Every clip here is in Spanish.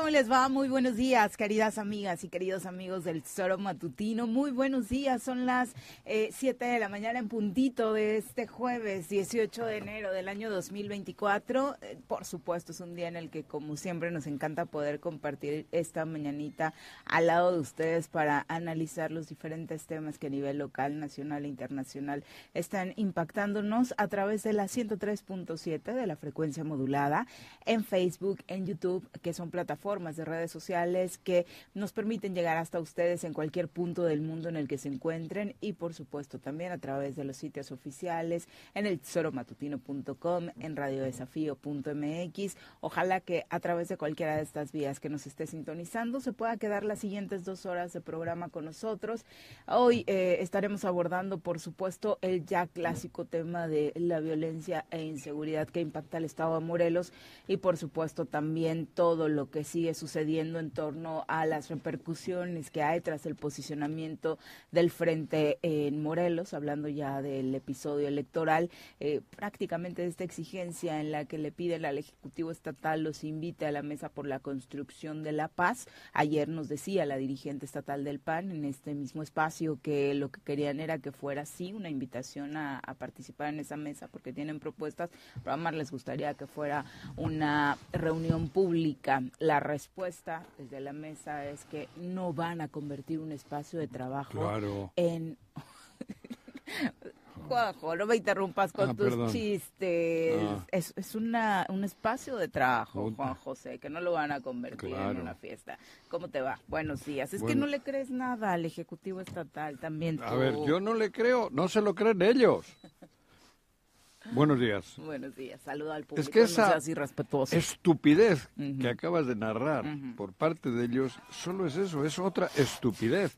¿Cómo les va? Muy buenos días, queridas amigas y queridos amigos del Tesoro Matutino. Muy buenos días. Son las 7 eh, de la mañana en puntito de este jueves 18 de enero del año 2024. Eh, por supuesto, es un día en el que, como siempre, nos encanta poder compartir esta mañanita al lado de ustedes para analizar los diferentes temas que a nivel local, nacional e internacional están impactándonos a través de la 103.7 de la frecuencia modulada en Facebook, en YouTube, que son plataformas formas de redes sociales que nos permiten llegar hasta ustedes en cualquier punto del mundo en el que se encuentren y por supuesto también a través de los sitios oficiales en el tesoromatutino.com, en radiodesafío.mx. Ojalá que a través de cualquiera de estas vías que nos esté sintonizando se pueda quedar las siguientes dos horas de programa con nosotros. Hoy eh, estaremos abordando, por supuesto, el ya clásico tema de la violencia e inseguridad que impacta al Estado de Morelos y, por supuesto, también todo lo que sigue sucediendo en torno a las repercusiones que hay tras el posicionamiento del frente en Morelos, hablando ya del episodio electoral, eh, prácticamente de esta exigencia en la que le piden al Ejecutivo Estatal los invite a la mesa por la construcción de la paz. Ayer nos decía la dirigente estatal del PAN en este mismo espacio que lo que querían era que fuera sí una invitación a, participar en esa mesa porque tienen propuestas, pero además les gustaría que fuera una reunión pública la respuesta desde la mesa es que no van a convertir un espacio de trabajo en... Juanjo, no me interrumpas con ah, tus chistes. Ah. Es, es una, un espacio de trabajo, Juan José, que no lo van a convertir en una fiesta. ¿Cómo te va? Buenos días. Es que no le crees nada al Ejecutivo Estatal también. A ver, yo no le creo, no se lo creen ellos. Buenos días. Buenos días. Saludo al público. Es que esa estupidez que acabas de narrar por parte de ellos, solo es eso, es otra estupidez.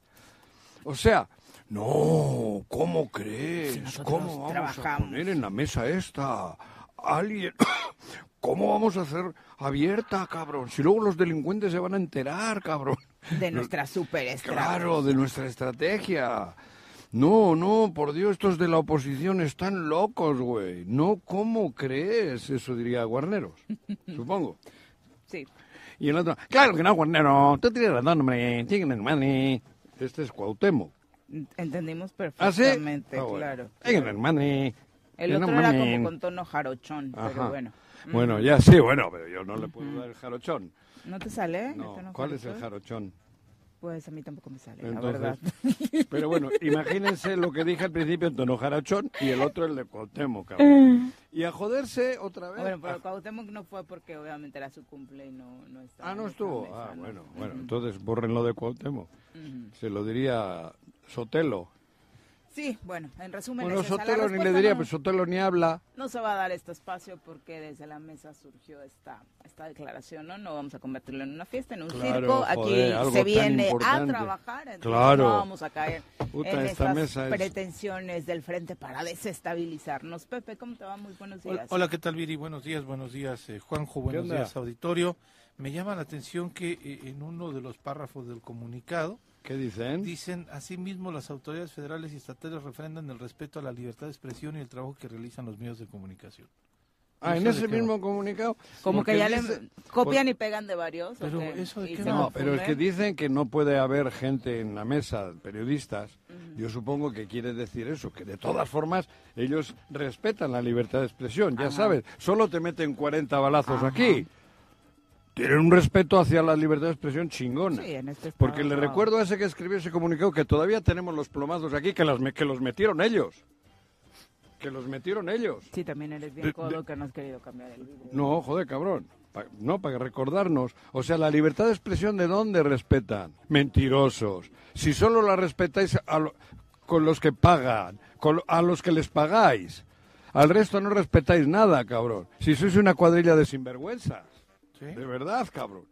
O sea, no, ¿cómo crees? ¿Cómo vamos a poner en la mesa esta alguien? ¿Cómo vamos a hacer abierta, cabrón? Si luego los delincuentes se van a enterar, cabrón. De nuestra super Claro, de nuestra estrategia. No, no, por Dios, estos de la oposición están locos, güey. No, ¿cómo crees? Eso diría Guarneros, supongo. Sí. Y el otro, claro que no, Guarnero, tú tienes razón, hombre, Este es Cuauhtémoc. Entendimos perfectamente, ¿Ah, sí? claro. El otro era como con tono jarochón, pero bueno. Bueno, ya sí, bueno, pero yo no le puedo dar el jarochón. ¿No te sale? No, ¿cuál es el jarochón? Pues a mí tampoco me sale, la verdad. Pero bueno, imagínense lo que dije al principio en tono jarachón y el otro el de Cuauhtémoc, cabrón. Y a joderse otra vez. Bueno, pero Cuauhtémoc no fue porque obviamente era su cumple y no, no estaba. Ah, no estuvo. mesa, Ah, ¿no? bueno, bueno. Entonces borren lo de Cuauhtémoc. Se lo diría Sotelo. Sí, bueno, en resumen. Bueno, Sotelo ni le diría, no- pues Sotelo ni habla. No se va a dar este espacio porque desde la mesa surgió esta, esta declaración, ¿no? No vamos a convertirlo en una fiesta, en un Claro, circo. Aquí joder, se viene a trabajar, entonces Claro. no vamos a caer Puta, en esta estas mesa es- pretensiones del frente para desestabilizarnos. Pepe, ¿cómo te va? Muy buenos días. Hola, hola, ¿qué tal, Viri? Buenos días, buenos días, eh, Juanjo, buenos días, auditorio. Me llama la atención que eh, en uno de los párrafos del comunicado ¿Qué dicen? dicen, asimismo, las autoridades federales y estatales refrendan el respeto a la libertad de expresión y el trabajo que realizan los medios de comunicación. Ah, en ¿Eso de ese mismo comunicado. Como que ya dice- le copian y pegan de varios. ¿o Pero eso de? No, pero es que dicen que no puede haber gente en la mesa, periodistas. Yo supongo que quiere decir eso, que de todas formas ellos respetan la libertad de expresión, ya sabes. Solo te meten 40 balazos aquí. Tienen un respeto hacia la libertad de expresión chingona. Sí, en este estado, Porque le recuerdo a ese que escribió ese comunicado que todavía tenemos los plomazos aquí, que, las, que los metieron ellos. Que los metieron ellos. Sí, también eres bien De- codo de- que no has querido cambiar el vidrio. No, joder, cabrón. Pa- no, para recordarnos. O sea, la libertad de expresión, ¿de dónde respetan? Mentirosos. Si solo la respetáis a lo- con los que pagan, con a los que les pagáis. Al resto no respetáis nada, cabrón. Si sois una cuadrilla de sinvergüenzas. ¿Sí? De verdad, cabrón.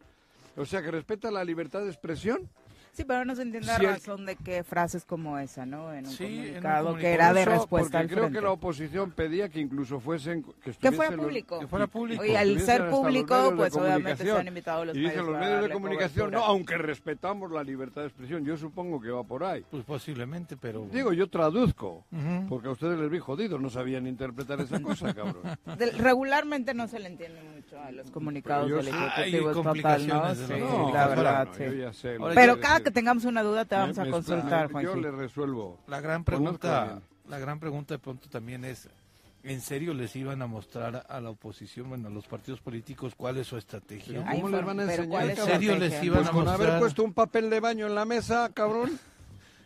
O sea, que respeta la libertad de expresión. Sí, pero no se entiende Si la el- razón de que frases como esa, ¿no? En un Sí, en un comunicado que comunicado. era de Eso, respuesta al creo frente. que la oposición pedía que incluso fuesen... Que, Que fuera los- público. que fuera público. Oye, al ser los público, pues obviamente comunicación. están invitados los Y dicen medios los medios de comunicación, no, cobertura. aunque respetamos la libertad de expresión, yo supongo que va por ahí. Pues posiblemente, pero... Digo, yo traduzco, Ujú. porque a ustedes les vi jodidos, no sabían interpretar esa cosa, cabrón. De- regularmente no se le entiende mucho a los comunicados del sí- Ejecutivo estatal, ¿no? Sí, No, la verdad, no, sí. Pero cada decir. que tengamos una duda te vamos Me- a consultar, explico, Yo le resuelvo. La gran pregunta, la gran pregunta de pronto también es, ¿en serio les iban a mostrar a la oposición, bueno, a los partidos políticos cuál es su estrategia? ¿Cómo les van a enseñar, ¿cuál es ¿En serio les iban Pues a con haber mostrar? puesto un papel de baño en la mesa, cabrón.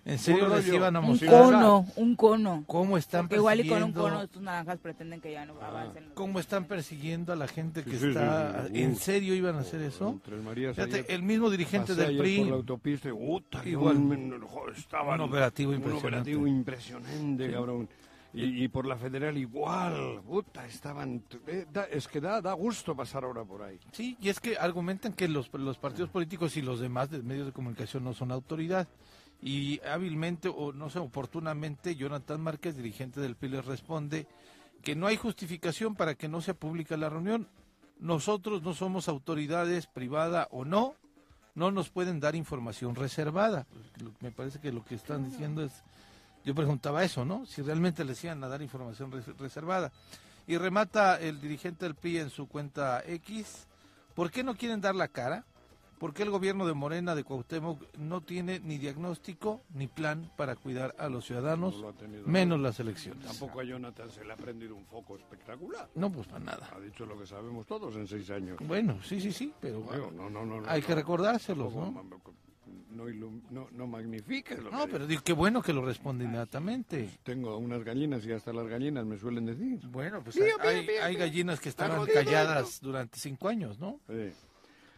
¿En serio un les iban a Un mostrar cono, un cono. cómo están Porque igual y con un persiguiendo, cono estos naranjas pretenden que ya no avancen. los- cómo están persiguiendo a la gente que Sí, sí, está? sí, sí. ¿En serio iban a hacer eso? Fíjate, ayer el mismo dirigente del PRI, por la autopista y, puta, Igual. joder, estaban- Un operativo un impresionante. operativo impresionante, cabrón. Y, y por la federal igual, puta, estaban... eh, da- es que da, da gusto pasar ahora por ahí. Sí, y es que argumentan que los, los partidos políticos y los demás de medios de comunicación no son autoridad. Y hábilmente, o no sé, oportunamente, Jonathan Márquez, dirigente del PRI, les responde que no hay justificación para que no sea pública la reunión. Nosotros no somos autoridades, privada o no, no nos pueden dar información reservada. Me parece que lo que están diciendo es, yo preguntaba eso, ¿no? Si realmente les iban a dar información res- reservada. Y remata el dirigente del PRI en su cuenta X, ¿por qué no quieren dar la cara? ¿Por qué el gobierno de Morena de Cuauhtémoc no tiene ni diagnóstico ni plan para cuidar a los ciudadanos, No lo menos las elecciones? Tampoco a Jonathan se le ha prendido un foco espectacular. No, pues para nada. Ha dicho lo que sabemos todos en seis años. Bueno, sí, sí, sí, pero Digo, no, no, hay que recordárselos, Tampoco ¿no? No, no, no magnifiques lo No, que pero digo, qué bueno que lo responde inmediatamente. Tengo unas gallinas y hasta las gallinas me suelen decir. Bueno, pues Pío, hay, pío, pío, hay gallinas que estaban calladas durante cinco años, ¿no? Sí,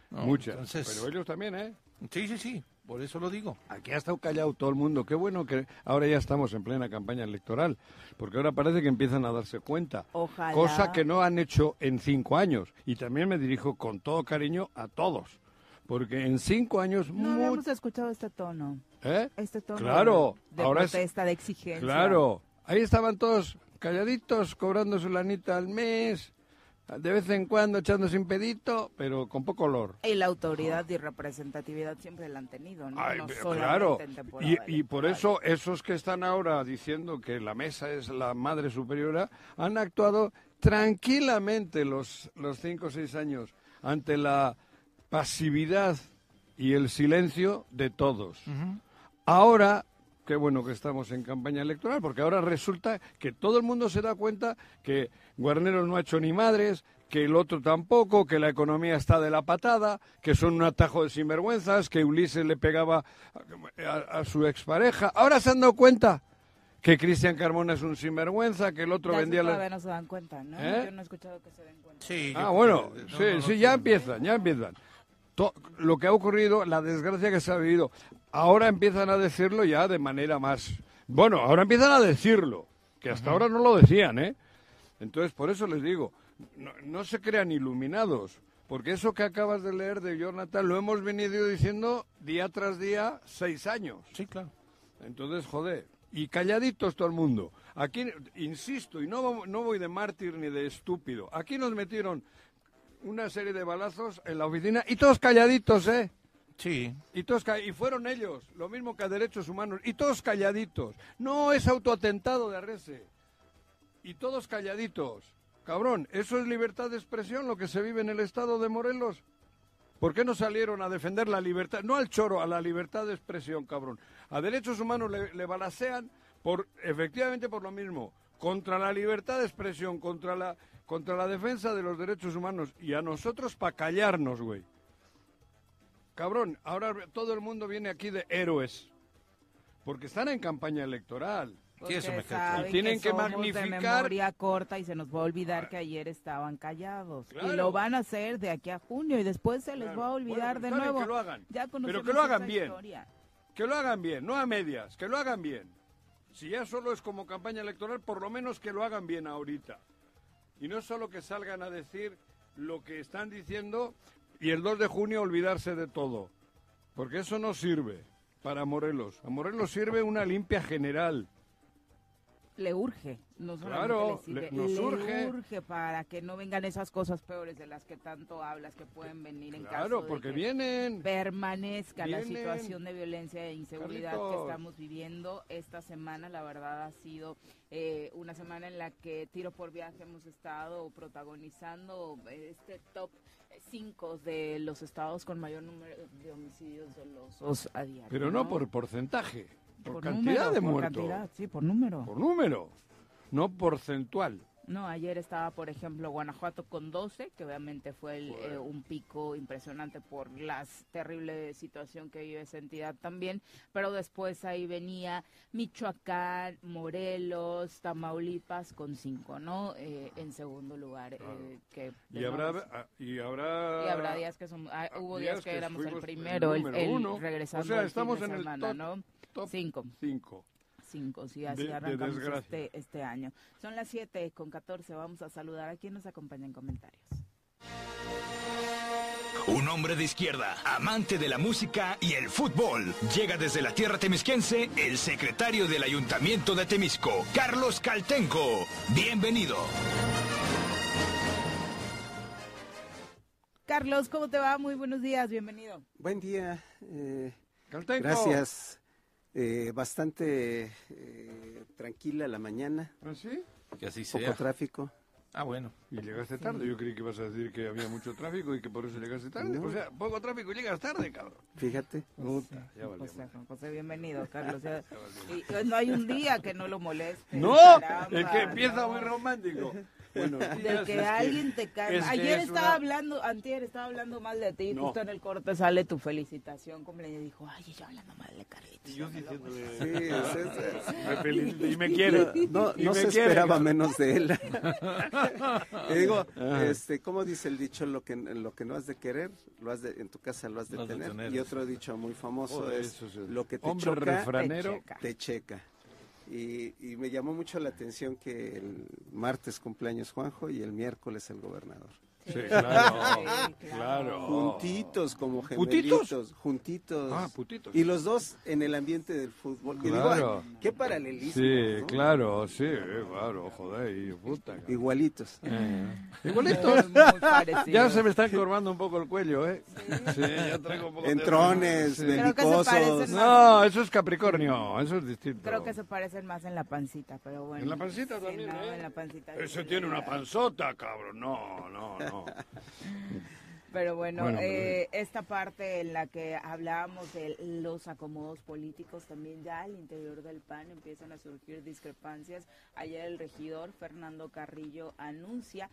No, muchas. entonces- Pero ellos también, ¿eh? Sí, sí, sí, por eso lo digo. Aquí ha estado callado todo el mundo. Qué bueno que ahora ya estamos en plena campaña electoral, porque ahora parece que empiezan a darse cuenta. Ojalá. Cosa que no han hecho en cinco años. Y también me dirijo con todo cariño a todos, porque en cinco años... No mu- habíamos escuchado este tono. ¿Eh? Este tono Claro, de ahora es- protesta, de exigencia. Claro, ahí estaban todos calladitos, cobrando su lanita al mes, de vez en cuando echándose un pedito, pero con poco olor. Y la autoridad y representatividad siempre la han tenido, ¿no? Ay, No claro, y, y por eso esos que están ahora diciendo que la mesa es la madre superiora han actuado tranquilamente los, los cinco o seis años ante la pasividad y el silencio de todos. Ahora qué bueno que estamos en campaña electoral, porque ahora resulta que todo el mundo se da cuenta que Guarneros no ha hecho ni madres, que el otro tampoco, que la economía está de la patada, que son un atajo de sinvergüenzas, que Ulises le pegaba a, a su expareja. Ahora se han dado cuenta que Cristian Carmona es un sinvergüenza, que el otro Ya vendía... la- no se dan cuenta, ¿no? ¿Eh? Yo no he escuchado que se den cuenta. Sí, Ah, bueno, que- no, sí, no, no, sí, ya empiezan, ya empiezan. To- lo que ha ocurrido, la desgracia que se ha vivido, ahora empiezan a decirlo ya de manera más... Bueno, ahora empiezan a decirlo, que hasta ahora no lo decían, ¿eh? Entonces, por eso les digo, no, no se crean iluminados, porque eso que acabas de leer de Jonathan lo hemos venido diciendo día tras día seis años. Sí, claro. Entonces, joder, y calladitos todo el mundo. Aquí, insisto, y no, no voy de mártir ni de estúpido, aquí nos metieron una serie de balazos en la oficina y todos calladitos, ¿eh? Sí. Y, todos y fueron ellos, lo mismo que a derechos humanos, y todos calladitos. No es autoatentado de Arrese. Y todos calladitos. Cabrón, ¿eso es libertad de expresión lo que se vive en el estado de Morelos? ¿Por qué no salieron a defender la libertad? No al choro, a la libertad de expresión, cabrón. A derechos humanos le, le balacean por, efectivamente por lo mismo, contra la libertad de expresión, contra la, contra la defensa de los derechos humanos. Y a nosotros para callarnos, güey. Cabrón, ahora todo el mundo viene aquí de héroes. Porque están en campaña electoral. Sí, eso me Y tienen que somos magnificar- de memoria corta y se nos va a olvidar que ayer estaban callados. Claro. Y lo van a hacer de aquí a junio y después se les Claro. va a olvidar Bueno, de nuevo. que lo hagan. Ya Pero conocemos que lo hagan bien. historia. Que lo hagan bien, no a medias, que lo hagan bien. Si ya solo es como campaña electoral, por lo menos que lo hagan bien ahorita. Y no solo que salgan a decir lo que están diciendo y el 2 de junio olvidarse de todo. Porque eso no sirve para Morelos. A Morelos sirve una limpia general. Le urge, no solamente Claro, le sirve, le- nos le urge. urge para que no vengan esas cosas peores de las que tanto hablas que pueden venir en Claro, caso de porque que vienen. permanezca la situación de violencia e inseguridad que estamos viviendo esta semana. La verdad ha sido eh, una semana en la que tiro por viaje hemos estado protagonizando este top 5 de los estados con mayor número de homicidios dolosos a diario. Pero no por porcentaje, por, Por cantidad número, de por muertos. cantidad, sí, por número. Por número, no porcentual. No, ayer estaba, por ejemplo, Guanajuato con 12, que obviamente fue el, eh, un pico impresionante por la terrible situación que vive esa entidad también, pero después ahí venía Michoacán, Morelos, Tamaulipas con 5, ¿no? Eh, en segundo lugar. eh, que Y habrá, y habrá, y habrá días que son, ah, hubo días, días que, que éramos el el primero, el, el uno. regresando O sea, al fin estamos de en el semana, top- ¿no? top Cinco. 5. Cinco, sí, así de- de arrancamos este, este año. Son las 7 con 14, vamos a saludar a quien nos acompaña en comentarios. Un hombre de izquierda, amante de la música y el fútbol. Llega desde la tierra temisquense el secretario del Ayuntamiento de Temisco, Carlos Caltenco. Bienvenido. Carlos, ¿cómo te va? Muy buenos días, bienvenido. Buen día. eh, Caltenco. gracias. Eh, bastante eh, tranquila la mañana. ¿Ah, sí? Que así Poco sea. tráfico. Ah, bueno. Y llegaste tarde. Yo creí que ibas a decir que había mucho tráfico y que por eso llegaste tarde. No. O sea, poco tráfico y llegas tarde, cabrón. Fíjate. Puta, ya valió José, madre. Juan José, bienvenido, Carlos. Ya- y, no hay un día que no lo moleste. No, caramba, es que empieza no. muy romántico. Buenos De que alguien te cae. es que Ayer es estaba una- hablando, antier estaba hablando mal de ti, No. justo en el corte sale tu felicitación, como le dijo, ay, yo hablando mal de Carlitos. Y yo diciéndole... Sí, es- es- Me felicita y me quiere. no, Y no me se quiere, esperaba menos de él. y digo, este, ¿cómo dice el dicho? Lo que, lo que no has de querer, lo has de, en tu casa lo has de Lo has de tener. y otro dicho muy famoso Joder, es, eso lo que te hombre choca, refranero. te checa. te checa. Y, y me llamó mucho la atención que el martes cumpleaños Juanjo y el miércoles el gobernador. Sí, claro. Sí, claro. Juntitos como ¿Putitos? gemelitos. Juntitos. Ah, putitos. Y los dos en el ambiente del fútbol. Que Claro. digo, ay, qué paralelismo. Sí, ¿no? claro, sí, eh, claro, joder, y puta. cabrón. Igualitos. Eh, Igualitos. Ya se me está encorvando un poco el cuello, ¿eh? Sí, ya traigo un poco de- Entrones, Sí. Se belicosos. No, eso es Capricornio, eso es distinto. Creo que se parecen más en la pancita, pero bueno. En la pancita Sí, también, no, ¿eh? en la pancita. Ese sí. tiene una panzota, cabrón. No, no, no. Pero bueno, eh, esta parte en la que hablábamos de los acomodos políticos, también ya al interior del PAN empiezan a surgir discrepancias. Ayer el regidor Fernando Carrillo anuncia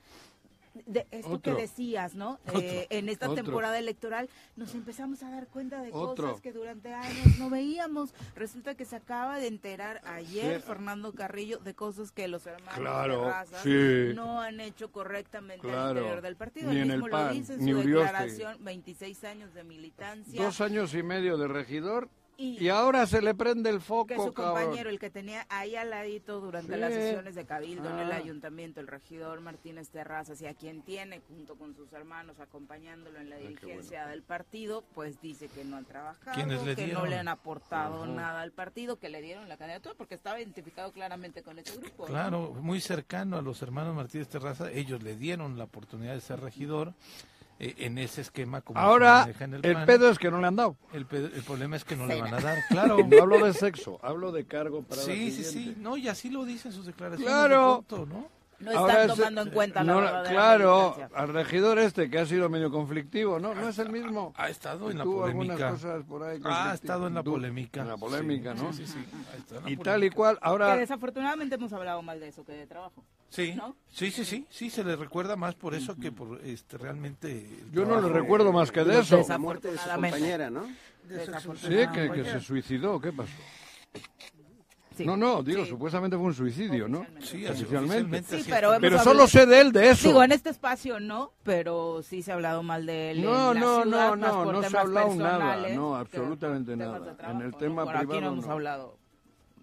de esto que decías, ¿no? Eh, en esta temporada electoral nos empezamos a dar cuenta de cosas que durante años no veíamos. Resulta que se acaba de enterar ayer Fernando Carrillo de cosas que los hermanos claro, de no han hecho correctamente al interior del partido. Ni en el PAN, lo dice en su declaración, 26 años de militancia. Dos años y medio de regidor y, ahora se le prende el foco. Que su compañero, el que tenía ahí al ladito durante las sesiones de Cabildo en el ah. ayuntamiento, el regidor Martínez Terrazas, y a quien tiene junto con sus hermanos acompañándolo en la dirigencia del partido, pues dice que no han trabajado, que no le han aportado nada al partido, que le dieron la candidatura porque estaba identificado claramente con ese grupo. Claro, muy cercano a los hermanos Martínez Terrazas, ellos le dieron la oportunidad de ser regidor en ese esquema como Ahora, el, el pedo es que no le han dado. El, el problema es que no le van a dar, claro. no hablo de sexo, hablo de cargo para Sí, sí, sí, no, y así lo dicen sus declaraciones claro. ¿no? No están tomando en cuenta la Claro, al regidor este que ha sido medio conflictivo, ¿no, no es el mismo. Ha, estado en la polémica. ha estado en la polémica. En la polémica, ¿no? Sí, sí, sí. Y tal y cual, ahora... Que desafortunadamente hemos hablado mal de eso que de trabajo. Sí, sí, sí, sí, sí, se le recuerda más por eso que por este realmente... Yo no le recuerdo más que de eso. La muerte de su compañera, ¿no? Sí, que, que se suicidó, ¿qué pasó? No, no, digo, supuestamente fue un suicidio, ¿no? Sí, oficialmente. Sí, pero, pero solo sé de él, de eso. Digo, en este espacio no, pero sí se ha hablado mal de él. No, en no, la ciudad, no, no, no se ha hablado nada, no, absolutamente nada. En el tema privado. Aquí no hemos hablado.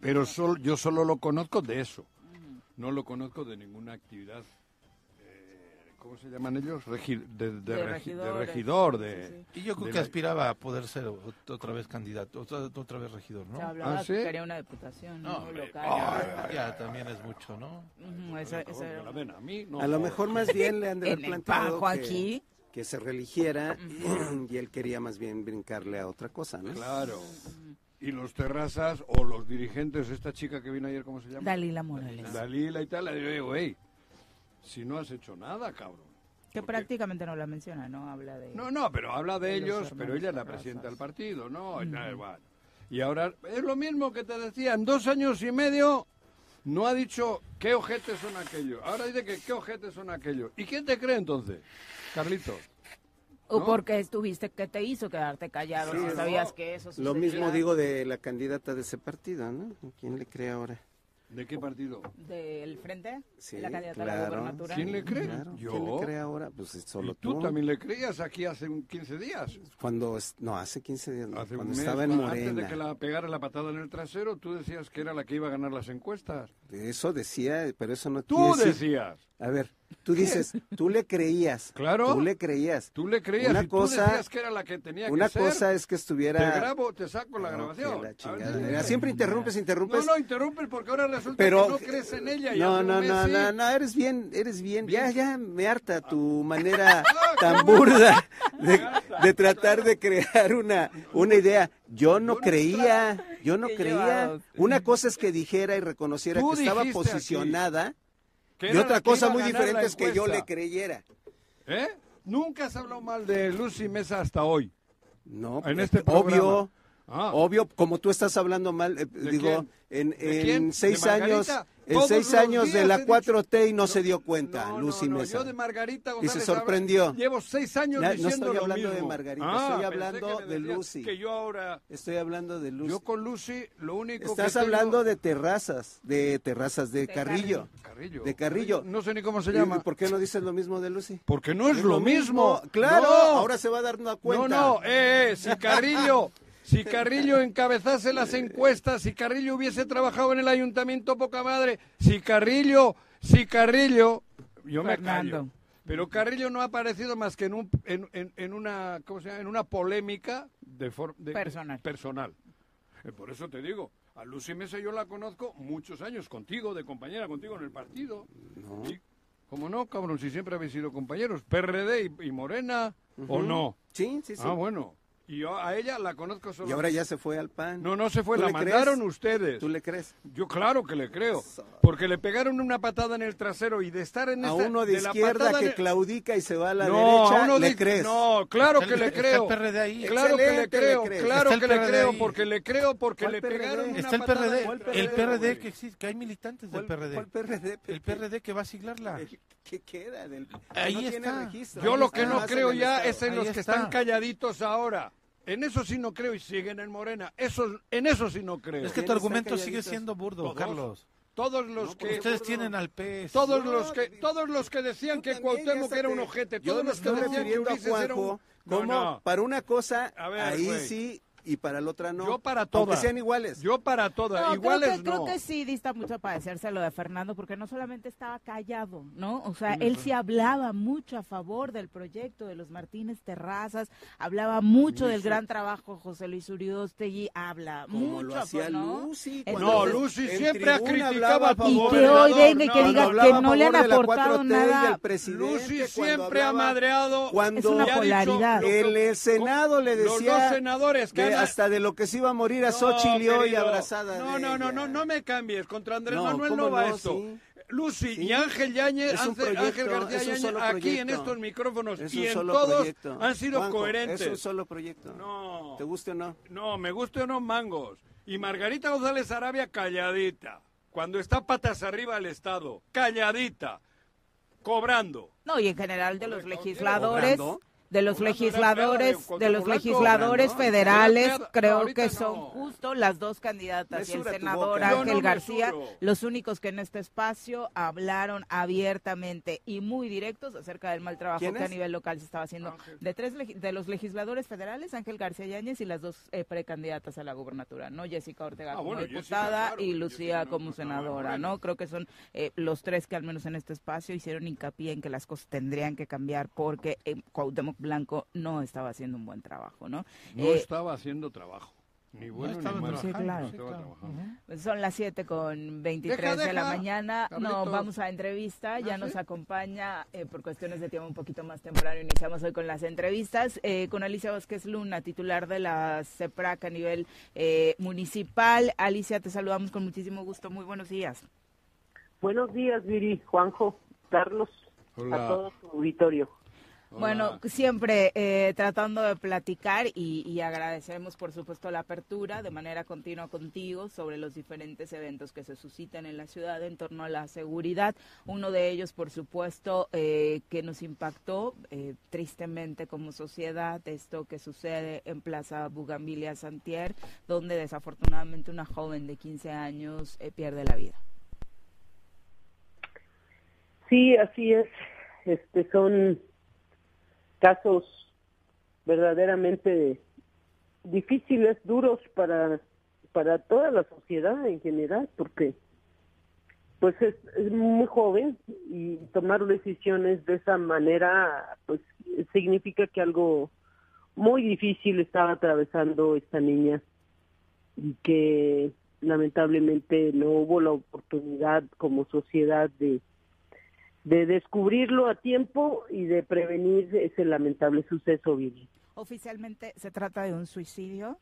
Pero solo, yo solo lo conozco de eso. No lo conozco de ninguna actividad ¿cómo se llaman ellos? de, regidor. De, y yo creo que aspiraba a poder ser otra vez candidato, otra, vez regidor, ¿no? Se hablaba ¿Ah, que quería una diputación no, local. Ya, también es mucho, ¿no? a, lo mejor más bien le han de haber planteado que, aquí? que se religiera y él quería más bien brincarle a otra cosa, ¿no? Claro. Y los terrazas o los dirigentes, esta chica que vino ayer, ¿cómo se llama? Dalila Morales. Dalila y tal, le digo, hey, si no has hecho nada, cabrón. Que prácticamente no la menciona, ¿no? Habla de... No, no, pero habla de, ellos, pero ella es la presidenta del partido, ¿no? igual. Y ahora es lo mismo que te decía, en dos años y medio no ha dicho qué ojetes son aquellos. Ahora dice que qué ojetes son aquellos. ¿Y quién te cree entonces, Carlitos? ¿O porque estuviste, qué te hizo quedarte callado si sabías que eso Lo mismo digo de la candidata de ese partido, ¿no? ¿Quién le cree ahora? ¿De qué partido? Del Frente, sí, la candidata a la gobernatura. ¿Quién le cree? ¿Yo? ¿Quién le cree ahora? Pues solo ¿Y tú. también le creías aquí hace 15 días? Cuando, no, hace 15 días, hace cuando estaba en Morena. Antes de que la pegara la patada en el trasero, tú decías que era la que iba a ganar las encuestas. Eso decía, pero eso no Tú decías. A ver, tú dices, tú le creías. Claro. Tú le creías. Tú le creías una y cosa, tú decías que era la que tenía una que ser. Una cosa es que estuviera... Te grabo, te saco la grabación. La Siempre interrumpes, interrumpes. No, no, interrumpes porque ahora resulta pero, que no crees en ella. No, no, no, no, no, eres bien, eres bien. Ya, ya me harta tu manera tan burda de, tratar de crear una, una idea. Yo no creía, yo no creía. Una cosa es que dijera y reconociera que estaba posicionada y otra cosa muy diferente es que yo le creyera. ¿Eh? Nunca has hablado mal de Lucy Mesa hasta hoy. No, en este obvio. Ah. Obvio, como tú estás hablando mal, eh, digo, en, en seis años, en seis años de la 4T y no se dio cuenta, Lucy Mesa. Yo de Margarita y se sorprendió. Llevo seis años diciendo No estoy hablando de Margarita, ah, estoy hablando de Lucy. Que yo ahora... Estoy hablando de Lucy. Yo con Lucy, lo único Estás hablando de terrazas, de terrazas de, Carrillo. Carrillo. De Carrillo. No sé ni cómo se llama. ¿Y por qué no dices lo mismo de Lucy? Porque no es, lo mismo. Claro, ahora se va a dar una cuenta. No, no, eh, si Carrillo... Si Carrillo encabezase las encuestas, si Carrillo hubiese trabajado en el ayuntamiento poca madre, si Carrillo, si Carrillo, yo me callo. Pero Carrillo no ha aparecido más que en, un, en, una, ¿cómo se llama? en una polémica de, personal. personal. Eh, por eso te digo, a Lucy Mesa yo la conozco muchos años contigo, de compañera contigo en el partido. No. ¿Cómo no, cabrón? Si siempre habéis sido compañeros. ¿PRD y, Morena o no? Sí, sí, sí. Ah, bueno. Y yo a ella la conozco solo. Y ahora ya se fue al PAN. No, no se fue, ¿Tú la crees? mandaron ustedes. ¿Tú le crees? Yo claro que le creo, porque le pegaron una patada en el trasero y de estar en A uno de, la izquierda que de- claudica y se va a la no, derecha, a uno ¿le de- crees? No, claro Está que el- le está creo. el PRD ahí. Claro que le creo, claro Está el que le creo, porque le creo, porque ¿Cuál le pegaron una Está el patada. PRD, ¿Cuál el PRD, que existe, que hay militantes del ¿Cuál- PRD. cuál PRD? El PRD que va a siglarla. El- ¿Qué queda del Ahí está. registro? Yo lo está, que no creo el ya es en los que está. están calladitos ahora. En eso sí no creo y siguen en Morena. Eso, en eso sí no creo. Es que tu ¿Quiénes argumento sigue siendo burdo, Todos. Carlos. Todos los No, que porque Ustedes tienen al PES. todos No, los que todos los que decían que Cuauhtémoc era un ojete, todos los que decían que era un como no. para una cosa, ver, ahí sí, y para la otra no. Yo para Aunque todas. sean iguales. Yo para todas, No, iguales creo que, no. creo que sí dista mucho a lo de Fernando, porque no solamente estaba callado, ¿no? O sea, él sí hablaba mucho a favor del proyecto de los Martínez Terrazas, hablaba mucho del gran trabajo José Luis Uriostegui, habla Como mucho lo a hacía favor, ¿no? Lucy. Entonces- No, Lucy siempre ha tribuna criticado hablaba a favor Y que hoy venga y que no, diga que a no le han aportado 4T y nada. del presidente, Lucy siempre ha madreado. cuando Es una dicho el Senado le Los decía dos senadores que de hasta de lo que se iba a morir a No, Xochitl y hoy querido. abrazada No, no, no, no, no me cambies. Contra Andrés No, Manuel ¿cómo no va no? esto. Sí. Lucy Sí. y Ángel un Ángel, García solo aquí en estos micrófonos Es y en todos proyecto. han sido coherentes. Es un solo proyecto. No, ¿Te guste o no? no, me guste o no mangos. Y Margarita González Arabia calladita. Cuando está patas arriba el Estado, calladita, cobrando. No, y en general de los legisladores, ¿Cobrando? De los legisladores, de los legisladores federales, creo que son justo las dos candidatas y el senador Ángel García, los únicos que en este espacio hablaron abiertamente y muy directos acerca del mal trabajo que a nivel local se estaba haciendo de tres de los legisladores federales, Ángel García Yáñez y las dos eh, precandidatas a la gubernatura, ¿no? Jessica Ortega Ah, como diputada y Lucía como pues, senadora. ¿no? Creo que son eh, los tres que al menos en este espacio hicieron hincapié en que las cosas tendrían que cambiar porque eh, Cuauhtémoc Blanco no estaba haciendo un buen trabajo, ¿no? No Eh, estaba haciendo trabajo. Ni bueno estaba ni. Sí, claro. Estaba trabajando. Son las 7 con 23 Deja, de la mañana. No, vamos a entrevista. Ya ¿Ah, nos sí? acompaña eh, por cuestiones de tiempo un poquito más temprano. Iniciamos hoy con las entrevistas eh, con Alicia Vázquez Luna, titular de la CEPRAC a nivel eh, municipal. Alicia, te saludamos con muchísimo gusto. Muy buenos días. Buenos días, Viri, Juanjo, Carlos, Hola. a todo tu auditorio. Bueno, siempre eh, tratando de platicar y, y agradecemos por supuesto la apertura de manera continua contigo sobre los diferentes eventos que se suscitan en la ciudad en torno a la seguridad. Uno de ellos, por supuesto, eh, que nos impactó eh, tristemente como sociedad, esto que sucede en Plaza Bugambilia Santier, donde desafortunadamente una joven de 15 años eh, pierde la vida. Sí, así es. Este son casos verdaderamente difíciles, duros para para toda la sociedad en general, porque pues es, es muy joven y tomar decisiones de esa manera pues significa que algo muy difícil estaba atravesando esta niña y que lamentablemente no hubo la oportunidad como sociedad de de descubrirlo a tiempo y de prevenir ese lamentable suceso, Viri. Oficialmente se trata de un suicidio.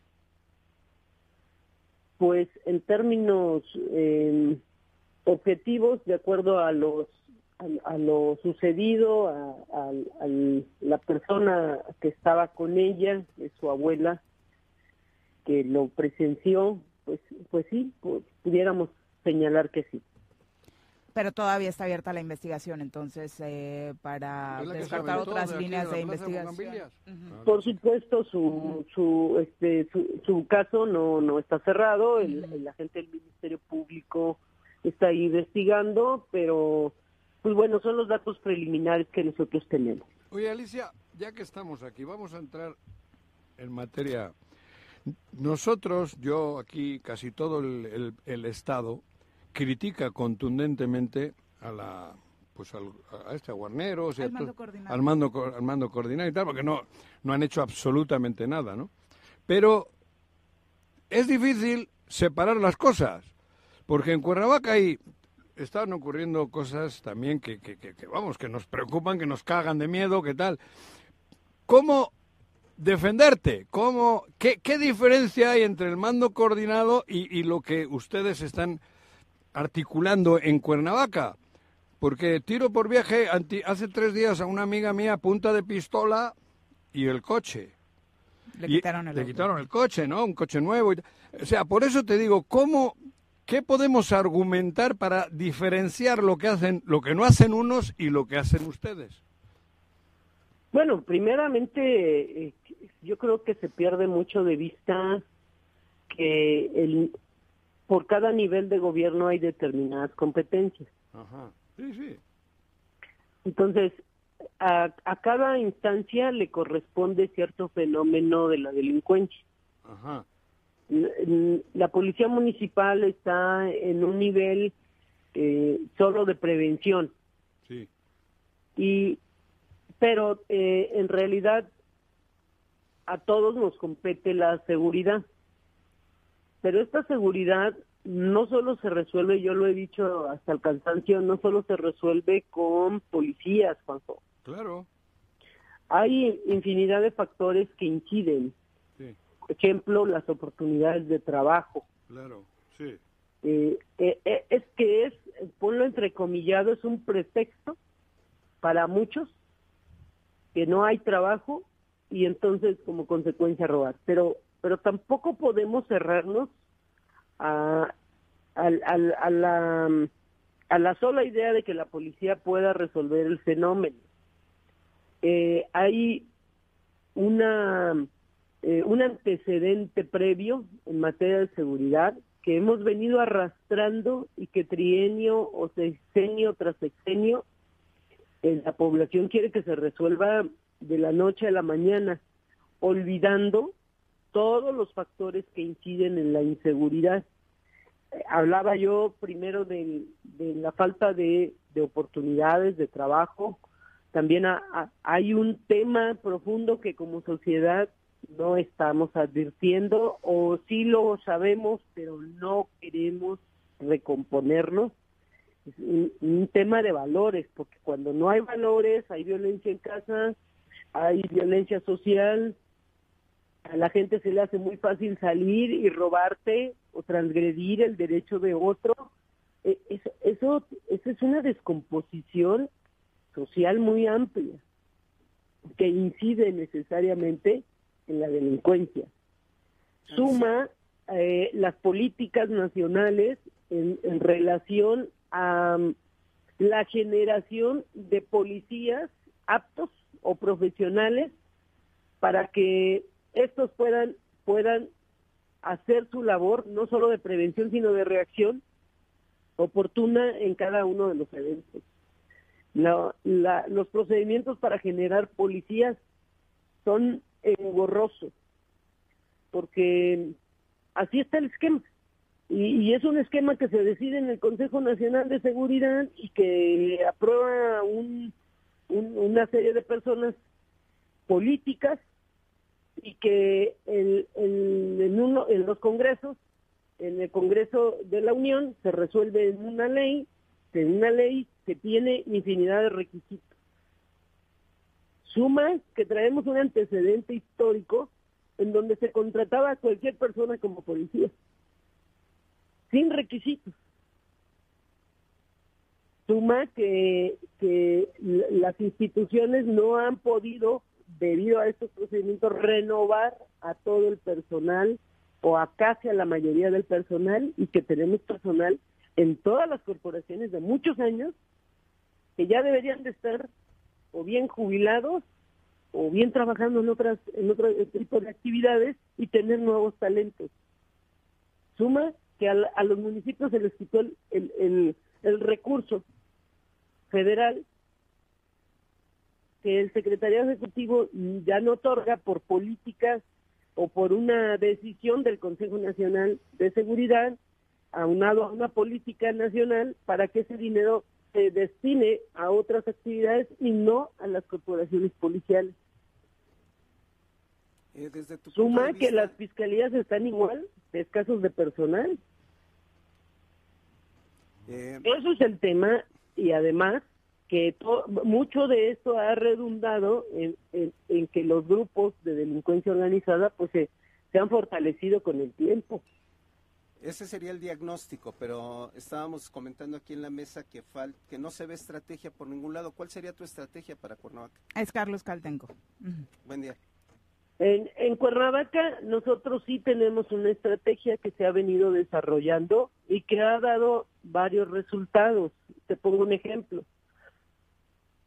Pues en términos eh, objetivos, de acuerdo a los a, a lo sucedido, a, a- a la persona que estaba con ella, su abuela, que lo presenció, pues pues sí, pu- pudiéramos señalar que sí. Pero todavía está abierta la investigación, entonces, eh, para descartar otras líneas de investigación. Por supuesto, su su este su, su caso no no está cerrado. El, el agente del Ministerio Público está ahí investigando, pero pues bueno, son los datos preliminares que nosotros tenemos. Oye, Alicia, ya que estamos aquí, vamos a entrar en materia. Nosotros, yo aquí, casi todo el, el- el Estado critica contundentemente a la pues al- a este Guarneros y a Al mando to- coordinado. al mando co- al mando coordinado y tal, porque no no han hecho absolutamente nada, ¿no? Pero es difícil separar las cosas, porque en Cuernavaca hay están ocurriendo cosas también que, que, que- que, vamos, que nos preocupan, que nos cagan de miedo, que tal. ¿Cómo defenderte. ¿Cómo, qué, qué, diferencia hay entre el mando coordinado y, y, lo que ustedes están articulando en Cuernavaca? Porque tiro por viaje hace tres días a una amiga mía punta de pistola y el coche. Le quitaron el, le quitaron el coche, ¿no? Un coche nuevo. O sea, por eso te digo, ¿cómo, ¿qué podemos argumentar para diferenciar lo que hacen, lo que no hacen unos y lo que hacen ustedes? Bueno, primeramente, eh, yo creo que se pierde mucho de vista que el, por cada nivel de gobierno hay determinadas competencias. Ajá. Sí, sí. Entonces, a, a, cada instancia le corresponde cierto fenómeno de la delincuencia. Ajá. La policía municipal está en un nivel eh, solo de prevención. Sí. Y, pero eh, en realidad a todos nos compete la seguridad. Pero esta seguridad no solo se resuelve, yo lo he dicho hasta el cansancio, no solo se resuelve con policías, Juanjo. Claro. Hay infinidad de factores que inciden. Sí. Por ejemplo, las oportunidades de trabajo. Claro, sí. Eh, eh, eh, es que es, ponlo entrecomillado, es un pretexto para muchos que no hay trabajo y entonces como consecuencia robar. Pero, pero tampoco podemos cerrarnos a, a, a, la sola idea de que la policía pueda resolver el fenómeno. Eh, hay una eh, un antecedente previo en materia de seguridad que hemos venido arrastrando y que trienio o sexenio tras sexenio eh, la población quiere que se resuelva de la noche a la mañana, olvidando todos los factores que inciden en la inseguridad. Eh, hablaba yo primero de, de la falta de, de, oportunidades de trabajo. También a, a, hay un tema profundo que como sociedad no estamos advirtiendo o sí lo sabemos, pero no queremos recomponernos. Es un, un tema de valores, porque cuando no hay valores, hay violencia en casa, hay violencia social, a la gente se le hace muy fácil salir y robarte o transgredir el derecho de otro. Eso, eso, eso es una descomposición social muy amplia que incide necesariamente en la delincuencia. Suma eh, las políticas nacionales en, en relación a um, la generación de policías aptos o profesionales para que estos puedan puedan hacer su labor no solo de prevención sino de reacción oportuna en cada uno de los eventos. La, la, los procedimientos para generar policías son engorrosos porque así está el esquema y, es un esquema que se decide en el Consejo Nacional de Seguridad y que aprueba un, un, una serie de personas políticas y que el, en, uno, en los congresos, en el Congreso de la Unión, se resuelve en una ley, en una ley que tiene infinidad de requisitos. Suma que traemos un antecedente histórico en donde se contrataba a cualquier persona como policía, sin requisitos. Suma que, que las instituciones no han podido debido a estos procedimientos, renovar a todo el personal o a casi a la mayoría del personal y que tenemos personal en todas las corporaciones de muchos años que ya deberían de estar o bien jubilados o bien trabajando en otras en otro tipo de actividades y tener nuevos talentos. Suma que a, a los municipios se les quitó el, el, el, el recurso federal que el secretariado ejecutivo ya no otorga por políticas o por una decisión del Consejo Nacional de Seguridad aunado a una política nacional para que ese dinero se destine a otras actividades y no a las corporaciones policiales. Eh, desde tu Suma vista... que las fiscalías están igual de escasos de personal. Eh... Eso es el tema y además que mucho de esto ha redundado en, en, que los grupos de delincuencia organizada pues se, se han fortalecido con el tiempo. Ese sería el diagnóstico, pero estábamos comentando aquí en la mesa que, fal que no se ve estrategia por ningún lado. ¿Cuál sería tu estrategia para Cuernavaca? Es Carlos Caltenco. Buen día. En, en, Cuernavaca nosotros sí tenemos una estrategia que se ha venido desarrollando y que ha dado varios resultados. Te pongo un ejemplo.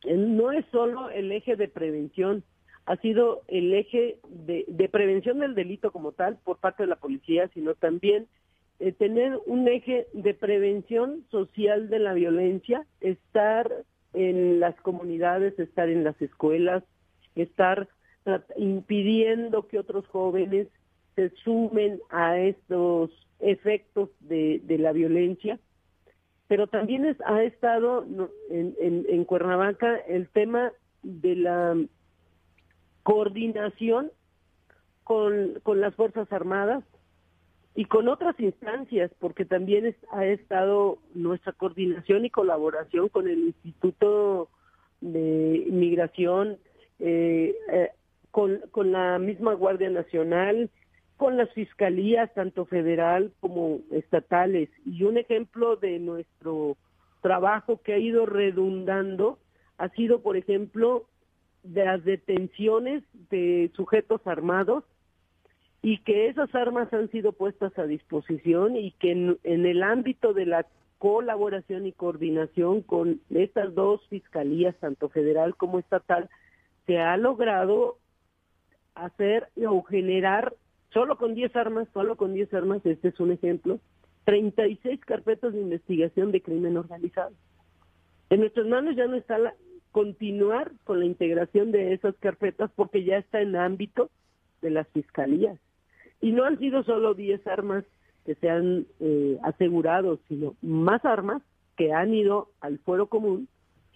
No es solo el eje de prevención, ha sido el eje de, de prevención del delito como tal por parte de la policía, sino también eh, tener un eje de prevención social de la violencia, estar en las comunidades, estar en las escuelas, estar impidiendo que otros jóvenes se sumen a estos efectos de, la violencia. Pero también ha estado en, en Cuernavaca el tema de la coordinación con, con las Fuerzas Armadas, y con otras instancias, porque también ha estado nuestra coordinación y colaboración con el Instituto de Inmigración, eh, eh, con, con la misma Guardia Nacional, con las fiscalías, tanto federal como estatales. Y un ejemplo de nuestro trabajo que ha ido redundando ha sido, por ejemplo, de las detenciones de sujetos armados y que esas armas han sido puestas a disposición y que en, el ámbito de la colaboración y coordinación con estas dos fiscalías, tanto federal como estatal, se ha logrado hacer o generar, solo con 10 armas, solo con 10 armas, este es un ejemplo, 36 carpetas de investigación de crimen organizado. En nuestras manos ya no está la, continuar con la integración de esas carpetas porque ya está en ámbito de las fiscalías. Y no han sido solo 10 armas que se han eh, asegurado, sino más armas que han ido al fuero común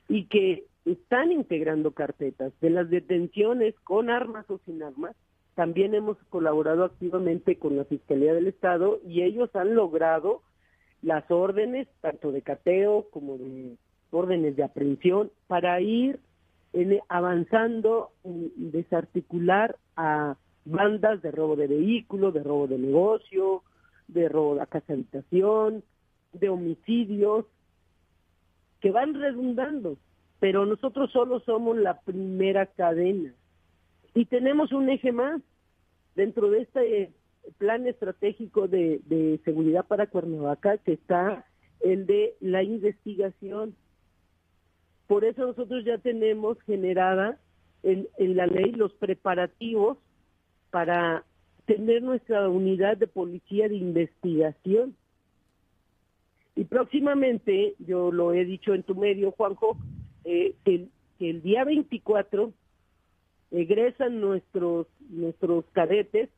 y que están integrando carpetas de las detenciones con armas o sin armas. También hemos colaborado activamente con la Fiscalía del Estado y ellos han logrado las órdenes, tanto de cateo como de órdenes de aprehensión, para ir avanzando, desarticular a bandas de robo de vehículos, de robo de negocio, de robo de casa habitación, de homicidios, que van redundando, pero nosotros solo somos la primera cadena. Y tenemos un eje más dentro de este plan estratégico de, seguridad para Cuernavaca, que está el de la investigación. Por eso nosotros ya tenemos generada en, en la ley los preparativos para tener nuestra unidad de policía de investigación. Y próximamente, yo lo he dicho en tu medio, Juanjo, eh, que, el día 24 egresan nuestros, nuestros cadetes,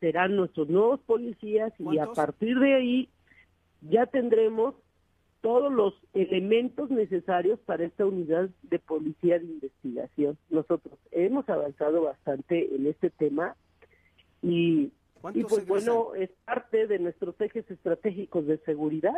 serán nuestros nuevos policías y a partir de ahí ya tendremos todos los elementos necesarios para esta unidad de policía de investigación. Nosotros hemos avanzado bastante en este tema y, y pues bueno, es parte de nuestros ejes estratégicos de seguridad.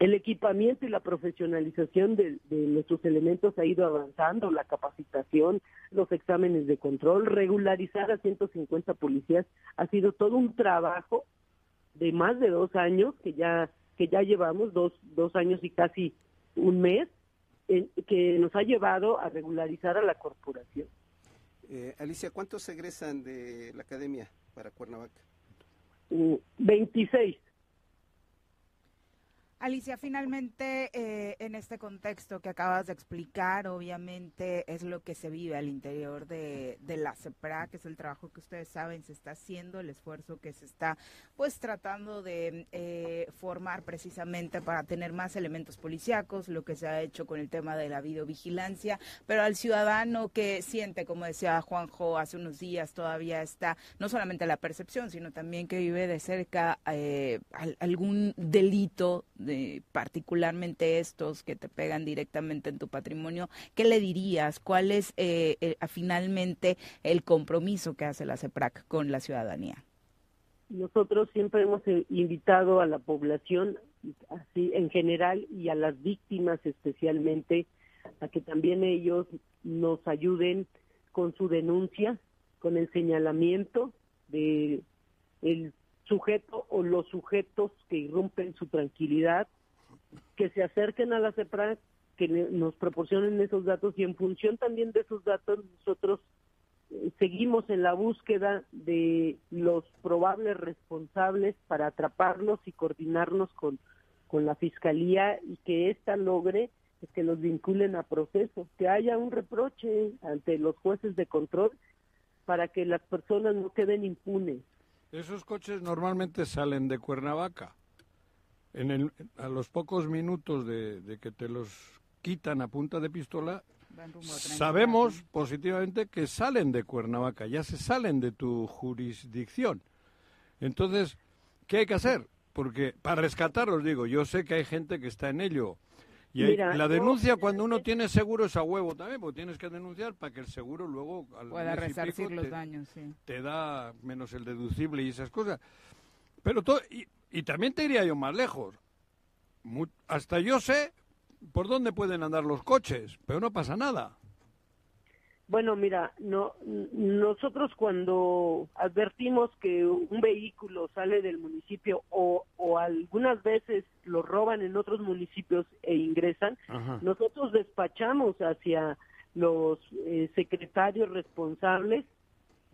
El equipamiento y la profesionalización de, nuestros elementos ha ido avanzando, la capacitación, los exámenes de control, regularizar a 150 policías ha sido todo un trabajo de más de dos años que ya que ya llevamos dos, dos años y casi un mes que nos ha llevado a regularizar a la corporación. Eh, Alicia, ¿cuántos egresan de la academia para Cuernavaca? 26. Alicia, finalmente, eh, en este contexto que acabas de explicar, obviamente es lo que se vive al interior de, la CEPRA, que es el trabajo que ustedes saben se está haciendo, el esfuerzo que se está pues tratando de eh, formar precisamente para tener más elementos policíacos, lo que se ha hecho con el tema de la videovigilancia, pero al ciudadano que siente, como decía Juanjo hace unos días, todavía está no solamente la percepción, sino también que vive de cerca eh, algún delito particularmente estos que te pegan directamente en tu patrimonio, ¿qué le dirías? ¿Cuál es eh, finalmente el compromiso que hace la CEPRAC con la ciudadanía? nosotros siempre hemos eh, invitado a la población, así en general, y a las víctimas especialmente, a que también ellos nos ayuden con su denuncia, con el señalamiento de sujeto o los sujetos que irrumpen su tranquilidad, que se acerquen a la CEPRA, que nos proporcionen esos datos y en función también de esos datos nosotros eh, seguimos en la búsqueda de los probables responsables para atraparlos y coordinarnos con, con la fiscalía y que ésta logre que los vinculen a proceso, que haya un reproche ante los jueces de control para que las personas no queden impunes. Esos coches normalmente salen de Cuernavaca. En el, a los pocos minutos de, de que te los quitan a punta de pistola, sabemos positivamente que salen de Cuernavaca, ya se salen de tu jurisdicción. Entonces, ¿qué hay que hacer? Porque para rescatarlos, digo, yo sé que hay gente que está en ello. Y la denuncia cuando uno tiene seguro es a huevo también, porque tienes que denunciar para que el seguro luego al pueda resarcir los daños, sí. te da menos el deducible y esas cosas. Pero todo, y, y también te iría yo más lejos. hasta yo sé por dónde pueden andar los coches, pero no pasa nada. Bueno, mira, no, nosotros cuando advertimos que un vehículo sale del municipio o, o algunas veces lo roban en otros municipios e ingresan, nosotros despachamos hacia los eh, secretarios responsables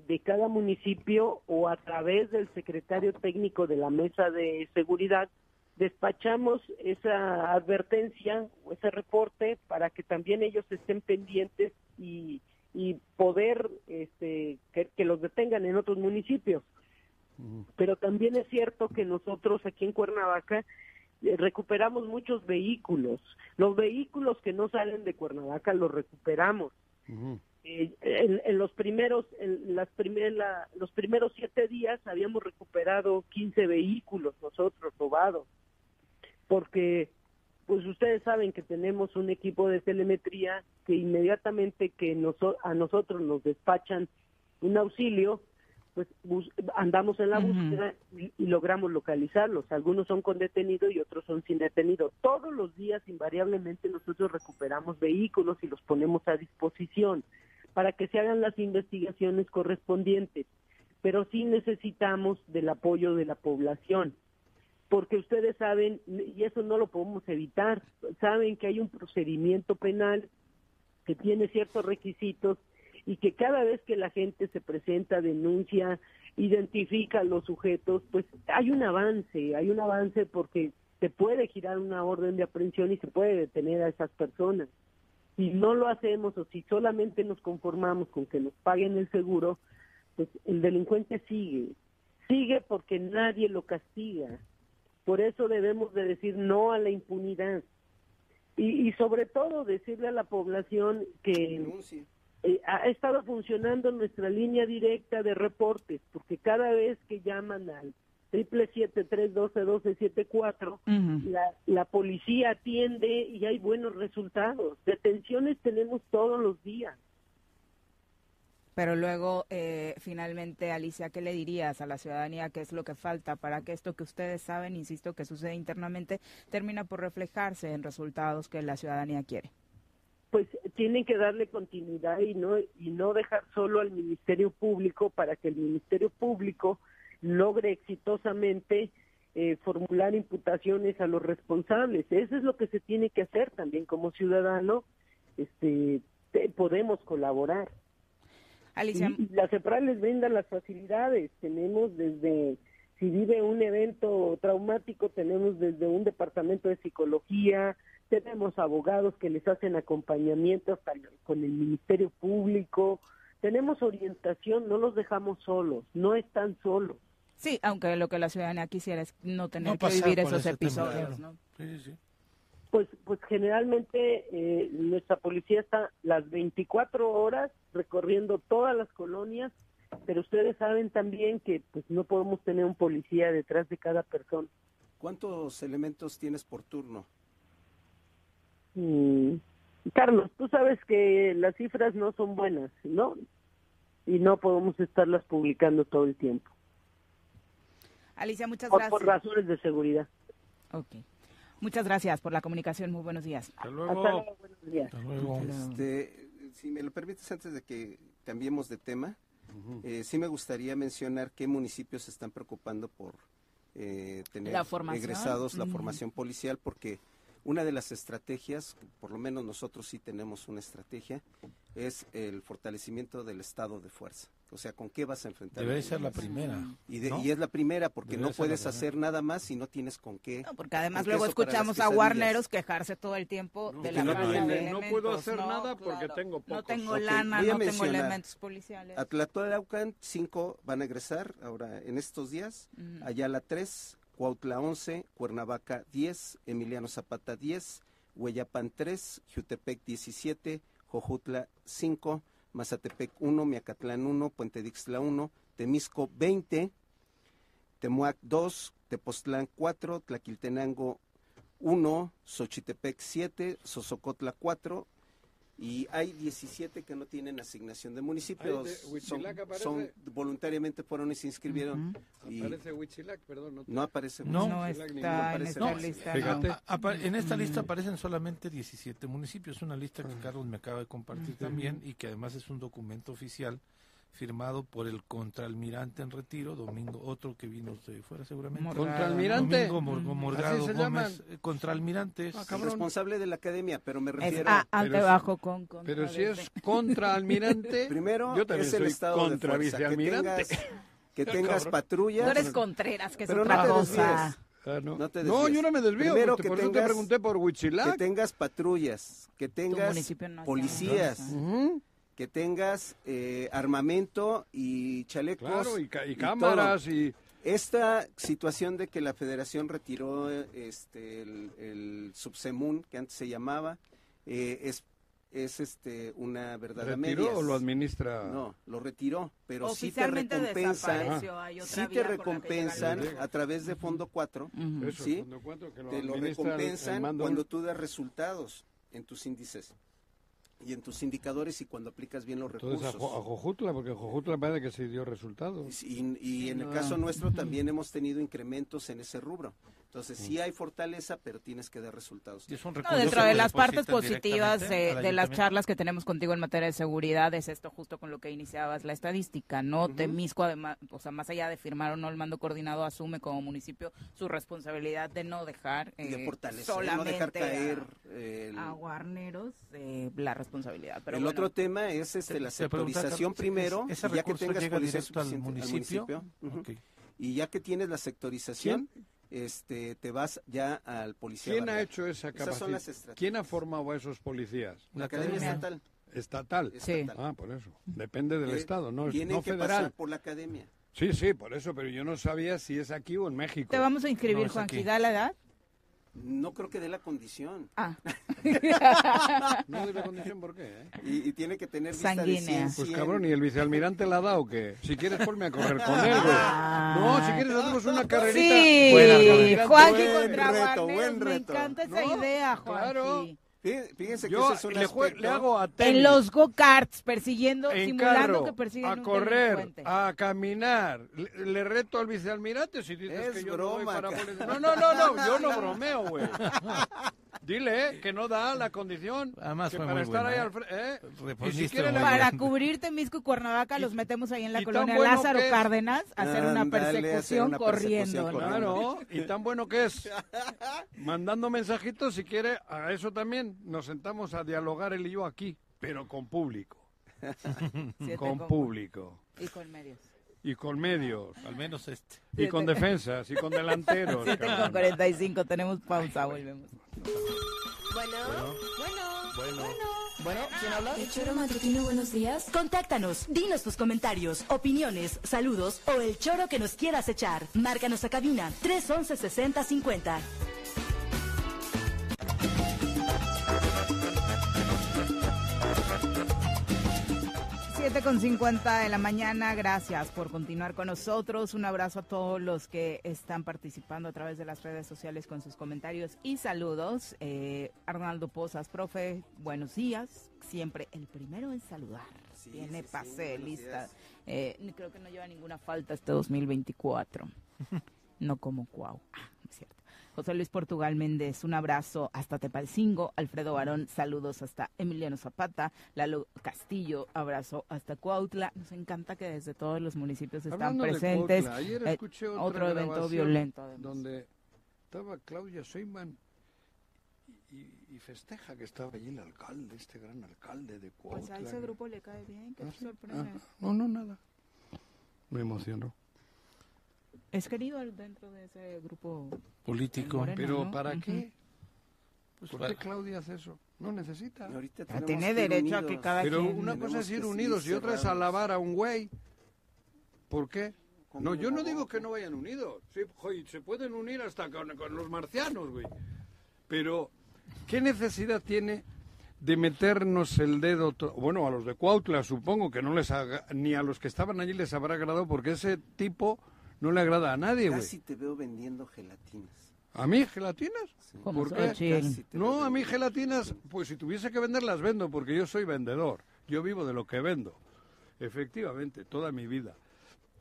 de cada municipio o a través del secretario técnico de la mesa de seguridad despachamos esa advertencia o ese reporte para que también ellos estén pendientes y, y poder este, que, los detengan en otros municipios. Pero también es cierto que nosotros aquí en Cuernavaca eh, recuperamos muchos vehículos. Los vehículos que no salen de Cuernavaca los recuperamos. Eh, en, los primeros en las primeras los primeros siete días habíamos recuperado 15 vehículos nosotros robados porque pues ustedes saben que tenemos un equipo de telemetría que inmediatamente que a nosotros nos despachan un auxilio, pues andamos en la búsqueda y, logramos localizarlos. Algunos son con detenido y otros son sin detenido. Todos los días invariablemente nosotros recuperamos vehículos y los ponemos a disposición para que se hagan las investigaciones correspondientes. Pero sí necesitamos del apoyo de la población porque ustedes saben, y eso no lo podemos evitar, saben que hay un procedimiento penal que tiene ciertos requisitos y que cada vez que la gente se presenta, denuncia, identifica a los sujetos, pues hay un avance, hay un avance porque se puede girar una orden de aprehensión y se puede detener a esas personas. Si no lo hacemos o si solamente nos conformamos con que nos paguen el seguro, pues el delincuente sigue, sigue porque nadie lo castiga, por eso debemos de decir no a la impunidad. Y, sobre todo decirle a la población que eh, ha estado funcionando nuestra línea directa de reportes, porque cada vez que llaman al triple siete tres doce doce siete cuatro la, la policía atiende y hay buenos resultados. Detenciones tenemos todos los días. Pero luego, eh, finalmente, Alicia, ¿qué le dirías a la ciudadanía? ¿Qué es lo que falta para que esto que ustedes saben, insisto, que sucede internamente, termina por reflejarse en resultados que la ciudadanía quiere? Pues tienen que darle continuidad y no, y no dejar solo al Ministerio Público para que el Ministerio Público logre exitosamente eh, formular imputaciones a los responsables. Eso es lo que se tiene que hacer también como ciudadano. Este, podemos colaborar. Alicia. Y, la CEPRAL les brinda las facilidades. Tenemos desde, si vive un evento traumático, tenemos desde un departamento de psicología, tenemos abogados que les hacen acompañamiento hasta con el Ministerio Público, tenemos orientación, no los dejamos solos, no están solos. Sí, aunque lo que la ciudadanía quisiera es no tener que vivir esos episodios, ¿no? Sí, sí. Pues, pues generalmente eh, nuestra policía está las 24 horas recorriendo todas las colonias, pero ustedes saben también que pues no podemos tener un policía detrás de cada persona. ¿Cuántos elementos tienes por turno? Mm, Carlos, tú sabes que las cifras no son buenas, ¿no? Y no podemos estarlas publicando todo el tiempo. Alicia, muchas por, gracias. por razones de seguridad. Ok. Muchas gracias por la comunicación. Muy buenos días. Hasta Hasta luego. luego, buenos días. Hasta luego. Este, si me lo permites, antes de que cambiemos de tema, eh, sí me gustaría mencionar qué municipios se están preocupando por eh, tener La egresados la formación policial, porque una de las estrategias, por lo menos nosotros sí tenemos una estrategia, es el fortalecimiento del estado de fuerza. O sea, ¿con qué vas a enfrentar? Debe ser la primera. Y, de- ¿no? y es la primera, porque Debería no puedes hacer nada más si no tienes con qué. No, porque además luego escuchamos a guarneros quejarse todo el tiempo de la no falta de no puedo hacer nada porque tengo No pocos. tengo Ok, lana, no tengo elementos policiales. Atlatlaucan, cinco van a egresar ahora en estos días. Mm. Ayala 3, Cuautla 11, Cuernavaca 10, Emiliano Zapata 10, Hueyapan 3, Jutepec 17, Jojutla 5, Mazatepec 1, Miacatlán 1, Puente Dixtla 1, Temisco 20, Temuac 2, Tepoztlán 4, Tlaquiltenango 1, Xochitepec 7, Sosocotla 4, y hay 17 que no tienen asignación de municipios. Ay, de son, son- voluntariamente fueron y se inscribieron. y Aparece Huitzilac, perdón. No, te- no aparece. No. No está en aparece. esta No, lista. fíjate. no. En esta lista aparecen solamente 17 municipios, una lista que Carlos me acaba de compartir también y que además es un documento oficial firmado por el contraalmirante en retiro, Domingo, otro que vino de fuera seguramente. Contraalmirante. Domingo Mor-. Morgado Así se Gómez, llaman. eh, contraalmirante. es- Ah, El responsable de la academia, pero me Es refiero. A, bajo con, Pero si es contraalmirante, Primero yo también es el soy estado de contra fuerza. Que tengas, que tengas Cabrón. patrullas. Tú eres Contreras, que es Pero otra no te cosa. Ah, no. No te No, yo no me desvío. Primero por que eso te tengas- pregunté por Que Huitzilac. tengas patrullas, que tengas no policías, que tengas eh, armamento y chalecos. Claro, y, cámaras y... Esta situación de que la federación retiró este, el, el subsemun, que antes se llamaba, eh, es, es este, una verdad a ¿Retiró medias. o lo administra? No, lo retiró, pero sí te recompensan, desapareció. Hay otra sí te recompensan a través de Fondo 4, Ujú. Eso, ¿Sí? Fondo Cuatro, que lo te lo administra el- el recompensan mando- cuando tú das resultados en tus índices y en tus indicadores y cuando aplicas bien los Entonces a, recursos. Jo- a Jojutla, porque Jojutla parece que se dio resultados. Y, y en el caso nuestro también hemos tenido incrementos en ese rubro. Entonces sí hay fortaleza, pero tienes que dar resultados. y es un No, dentro de las partes positivas de, las charlas que tenemos contigo en materia de seguridad es esto justo con lo que iniciabas la estadística, ¿no? Temisco además, o sea, más allá de firmar o no el mando coordinado asume como municipio su responsabilidad de no dejar de eh, fortalecer, no solamente dejar caer a, el, a guarneros eh, la responsabilidad. Pero el bueno, otro tema es este, Te- la sectorización primero, ¿ese y ya que tengas llega policía directo al municipio? y ya que tienes la sectorización, este, te vas ya al policía. ¿Quién ha hecho esa estrategias. ¿Quién ha formado a esos policías? La Academia Academia. Estatal. Estatal. Sí. estatal. Ah, por eso. Depende del Eh, Estado, no, es- Tienen no que federal. pasar por la academia. Sí, sí, por eso, pero yo no sabía si es aquí o en México. te vamos a inscribir, No, aquí. ¿da la edad? No creo que dé la condición. Ah, No de la condición, ¿por qué? eh? Y, y tiene que tener vista de Sanguínea. 100, Pues 100. cabrón, ¿y el vicealmirante la da o qué? Si quieres, ponme a correr con él, güey. No, si quieres, hacemos una carrerita. sí, Buena, Juanqui buen contra reto, buen me reto. encanta esa No, idea, Juanqui. claro. Fí- Fíjense que Yo es un le, jue- aspecto- le hago a tenis, En los go-karts, persiguiendo, en simulando carro, que persiguen a un correr, a caminar. Le, le reto al vicealmirante si dices Es que yo no doy broma, para. No, no, no, no, yo no bromeo, güey. Dile eh, que no da la condición Además que fue para muy estar buena, ahí ¿eh? al frente. ¿eh? Y si quiere la- bien. Para cubrir Temisco y Cuernavaca Y- los metemos ahí en la colonia bueno Lázaro es- Cárdenas a hacer una persecución una corriendo, persecución ¿no? corriendo. Claro, y tan bueno que es. Mandando mensajitos, si quiere, a eso también. Nos sentamos a dialogar él y yo aquí, pero con público. Con con- público. Y con medios. Y con medios. Al menos este. Y con defensas. Y con delanteros. 7 con cabrón. 45, tenemos pausa, volvemos. Bueno, bueno, Bueno. bueno, ¿quién habla? El choro matutino, buenos días. Contáctanos, dinos tus comentarios, opiniones, saludos o el choro que nos quieras echar. Márcanos a cabina 311 6050. 7 con 50 de la mañana, gracias por continuar con nosotros. Un abrazo a todos los que están participando a través de las redes sociales con sus comentarios y saludos. Eh, Arnaldo Pozas, profe, buenos días. Siempre el primero en saludar. Sí, Tiene sí, sí, pase, buenos lista. Eh, creo que no lleva ninguna falta este 2024. no como Cuau. Ah. José Luis Portugal Méndez, un abrazo hasta Tepalcingo. Alfredo Barón, saludos hasta Emiliano Zapata. Lalo Castillo, abrazo hasta Cuautla. Nos encanta que desde todos los municipios están Hablando de presentes. Cuautla, ayer Eh, escuché otra otro evento violento. además. Donde estaba Claudia Sheinbaum y, y festeja que estaba allí el alcalde, este gran alcalde de Pues Cuautla. a ese grupo le cae bien, ¿qué Ah, sorprende? Ah, no, no, nada. Me emocionó. Es querido dentro de ese grupo Político. Pero ¿no? ¿para qué? Pues ¿Por para- qué Claudia hace eso? No necesita. Tiene derecho a que cada Pero quien... una cosa es ir unidos y otra es alabar a un güey. ¿Por qué? ¿Cómo No, yo no digo que no vayan unidos. Sí, joy, se pueden unir hasta con, con los marcianos, güey. Pero, ¿qué necesidad tiene de meternos el dedo? Bueno, a los de Cuautla supongo que no les haga, ni a los que estaban allí les habrá agradado porque ese tipo no le agrada a nadie, güey. Casi te veo vendiendo gelatinas. ¿A mí gelatinas? Sí. ¿Por qué? No, a mí gelatinas, pues si tuviese que vender las vendo porque yo soy vendedor. Yo vivo de lo que vendo. Efectivamente, toda mi vida.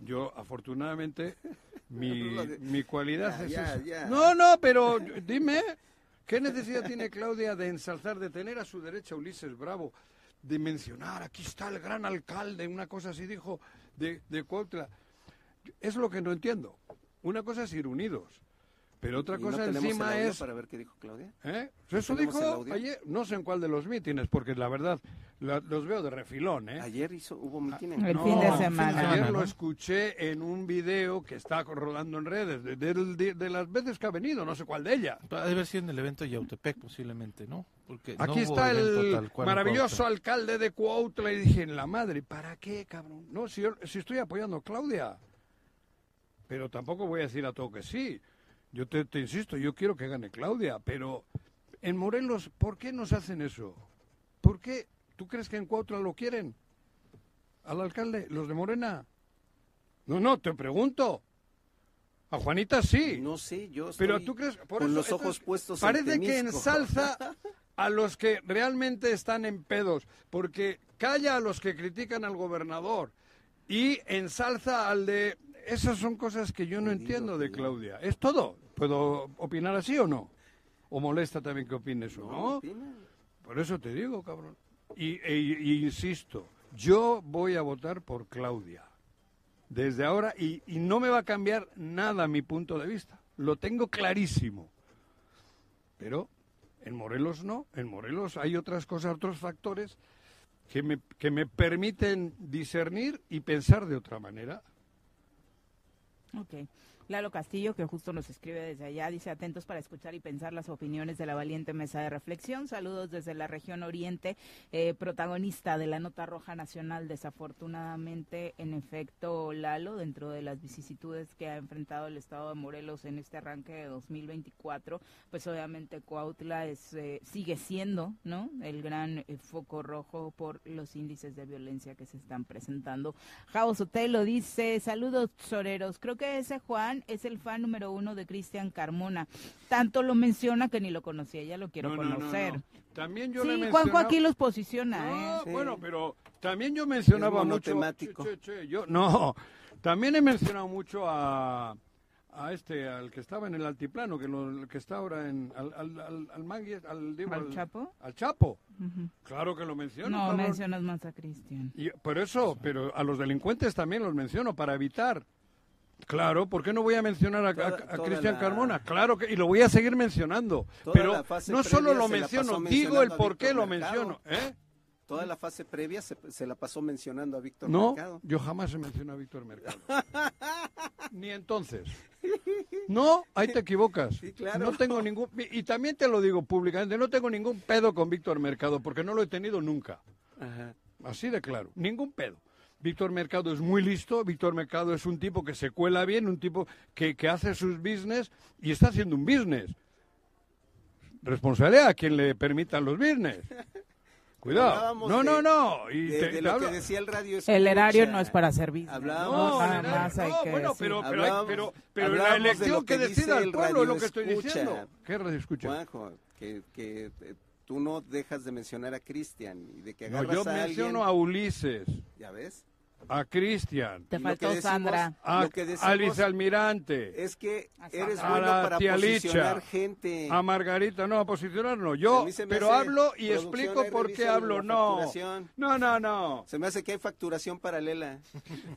Yo, afortunadamente, mi, mi cualidad Ya, es ya, esa. ya. No, no, pero dime, ¿qué necesidad tiene Claudia de ensalzar, de tener a su derecha a Ulises Bravo, de mencionar, aquí está el gran alcalde, una cosa así dijo, de, de Cuautla? Es lo que no entiendo. Una cosa es ir unidos, pero otra ¿Y no cosa el encima audio es... para ver qué dijo Claudia? ¿Eh? Eso ¿Tenemos el dijo ayer, no sé en cuál de los mítines, porque la verdad la- los veo de refilón, ¿eh? Ayer hizo, hubo mitin en El No, fin de no, semana. Ayer ¿no? lo escuché en un video que está rodando en redes, de, del- de- de las veces que ha venido, no sé cuál de ella. Ha de haber sido en el evento de Yautepec, posiblemente, ¿no? Porque no Aquí está el maravilloso Cuautla. alcalde de Cuautla y dije, en la madre, ¿para qué, cabrón? No, si, yo- si estoy apoyando a Claudia, pero tampoco voy a decir a todo que sí. Yo te, te insisto, yo quiero que gane Claudia, pero en Morelos, ¿por qué nos hacen eso? ¿Por qué? ¿Tú crees que en Cuautla lo quieren? ¿Al alcalde? ¿Los de Morena? No, no, te pregunto. A Juanita sí. No sé, yo estoy Pero tú crees, por con eso, los ojos entonces, puestos en Parece que ensalza a los que realmente están en pedos, porque calla a los que critican al gobernador y ensalza al de. Esas son cosas que yo no entiendo de. Claudia. Es todo. ¿Puedo opinar así o no? ¿O molesta también que opine eso? No. Por eso te digo, cabrón. Y, e- y insisto, yo voy a votar por Claudia. Desde ahora, y, y no me va a cambiar nada mi punto de vista. Lo tengo clarísimo. Pero en Morelos no. En Morelos hay otras cosas, otros factores que me, que me permiten discernir y pensar de otra manera. Okay. Lalo Castillo, que justo nos escribe desde allá, dice atentos para escuchar y pensar las opiniones de la valiente mesa de reflexión. Saludos desde la región oriente, eh, protagonista de la nota roja nacional. Desafortunadamente, en efecto, Lalo, dentro de las vicisitudes que ha enfrentado el estado de Morelos en este arranque de 2024, pues obviamente Cuautla es, eh, sigue siendo, ¿no? El gran eh, foco rojo por los índices de violencia que se están presentando. Jao Sotelo dice, saludos soreros, creo que ese Juan es el fan número uno de Cristian Carmona. Tanto lo menciona que ni lo conocía, ya lo quiero No, no, no, conocer. no. También yo Sí, le Juanjo mencionaba- aquí los posiciona, No, ¿eh? Sí. bueno, pero también yo mencionaba Es mucho. monotemático. Che, che, che, yo, no, también he mencionado mucho a, a este, al que estaba en el altiplano, que, lo, el que está ahora en. al, al, al, al Mangui- al, digo, ¿Al Chapo? Al Chapo. Claro que lo menciono. No, mencionas más a Cristian. Y por eso, pero a los delincuentes también los menciono para evitar. Claro, ¿por qué no voy a mencionar a, Cristian la- Carmona? Claro que, y lo voy a seguir mencionando. Toda pero no solo lo menciono, digo el por qué lo menciono. ¿eh? Toda la fase previa se, se la pasó mencionando a Víctor No, Mercado. yo jamás he mencionado a Víctor Mercado. Ni entonces. No, ahí te equivocas. Sí, claro. No tengo ningún y también te lo digo públicamente, no tengo ningún pedo con Víctor Mercado porque no lo he tenido nunca. Ajá. Así de claro, ningún pedo. Víctor Mercado es muy listo, Víctor Mercado es un tipo que se cuela bien, un tipo que, que hace sus business y está haciendo un business. Responsabilidad a quien le permitan los business. Cuidado. No, de- no, no. Y De, te- de te lo hablo- que decía el radio El erario escucha. no es para servir. Hablábamos- No, nada no, más hay no, que bueno, decir. pero, pero, Hablábamos- pero, pero la hablábamos elección que, que decida el pueblo es lo que estoy escucha. diciendo. ¿Qué radio escucha? Juanjo, que, que eh, tú no dejas de mencionar a Cristian y de que No, agarras yo a menciono alguien, a Ulises. ¿Ya ves? A Cristian, Te Lo faltó decimos- Sandra. a, Lo que decimos- al vicealmirante, Es que A eres bueno A la para posicionar Licha. gente. a Margarita, no, a posicionar no, A yo, se pero hablo y producción, explico por qué hablo, no, no, no, no. Se me hace que hay facturación paralela.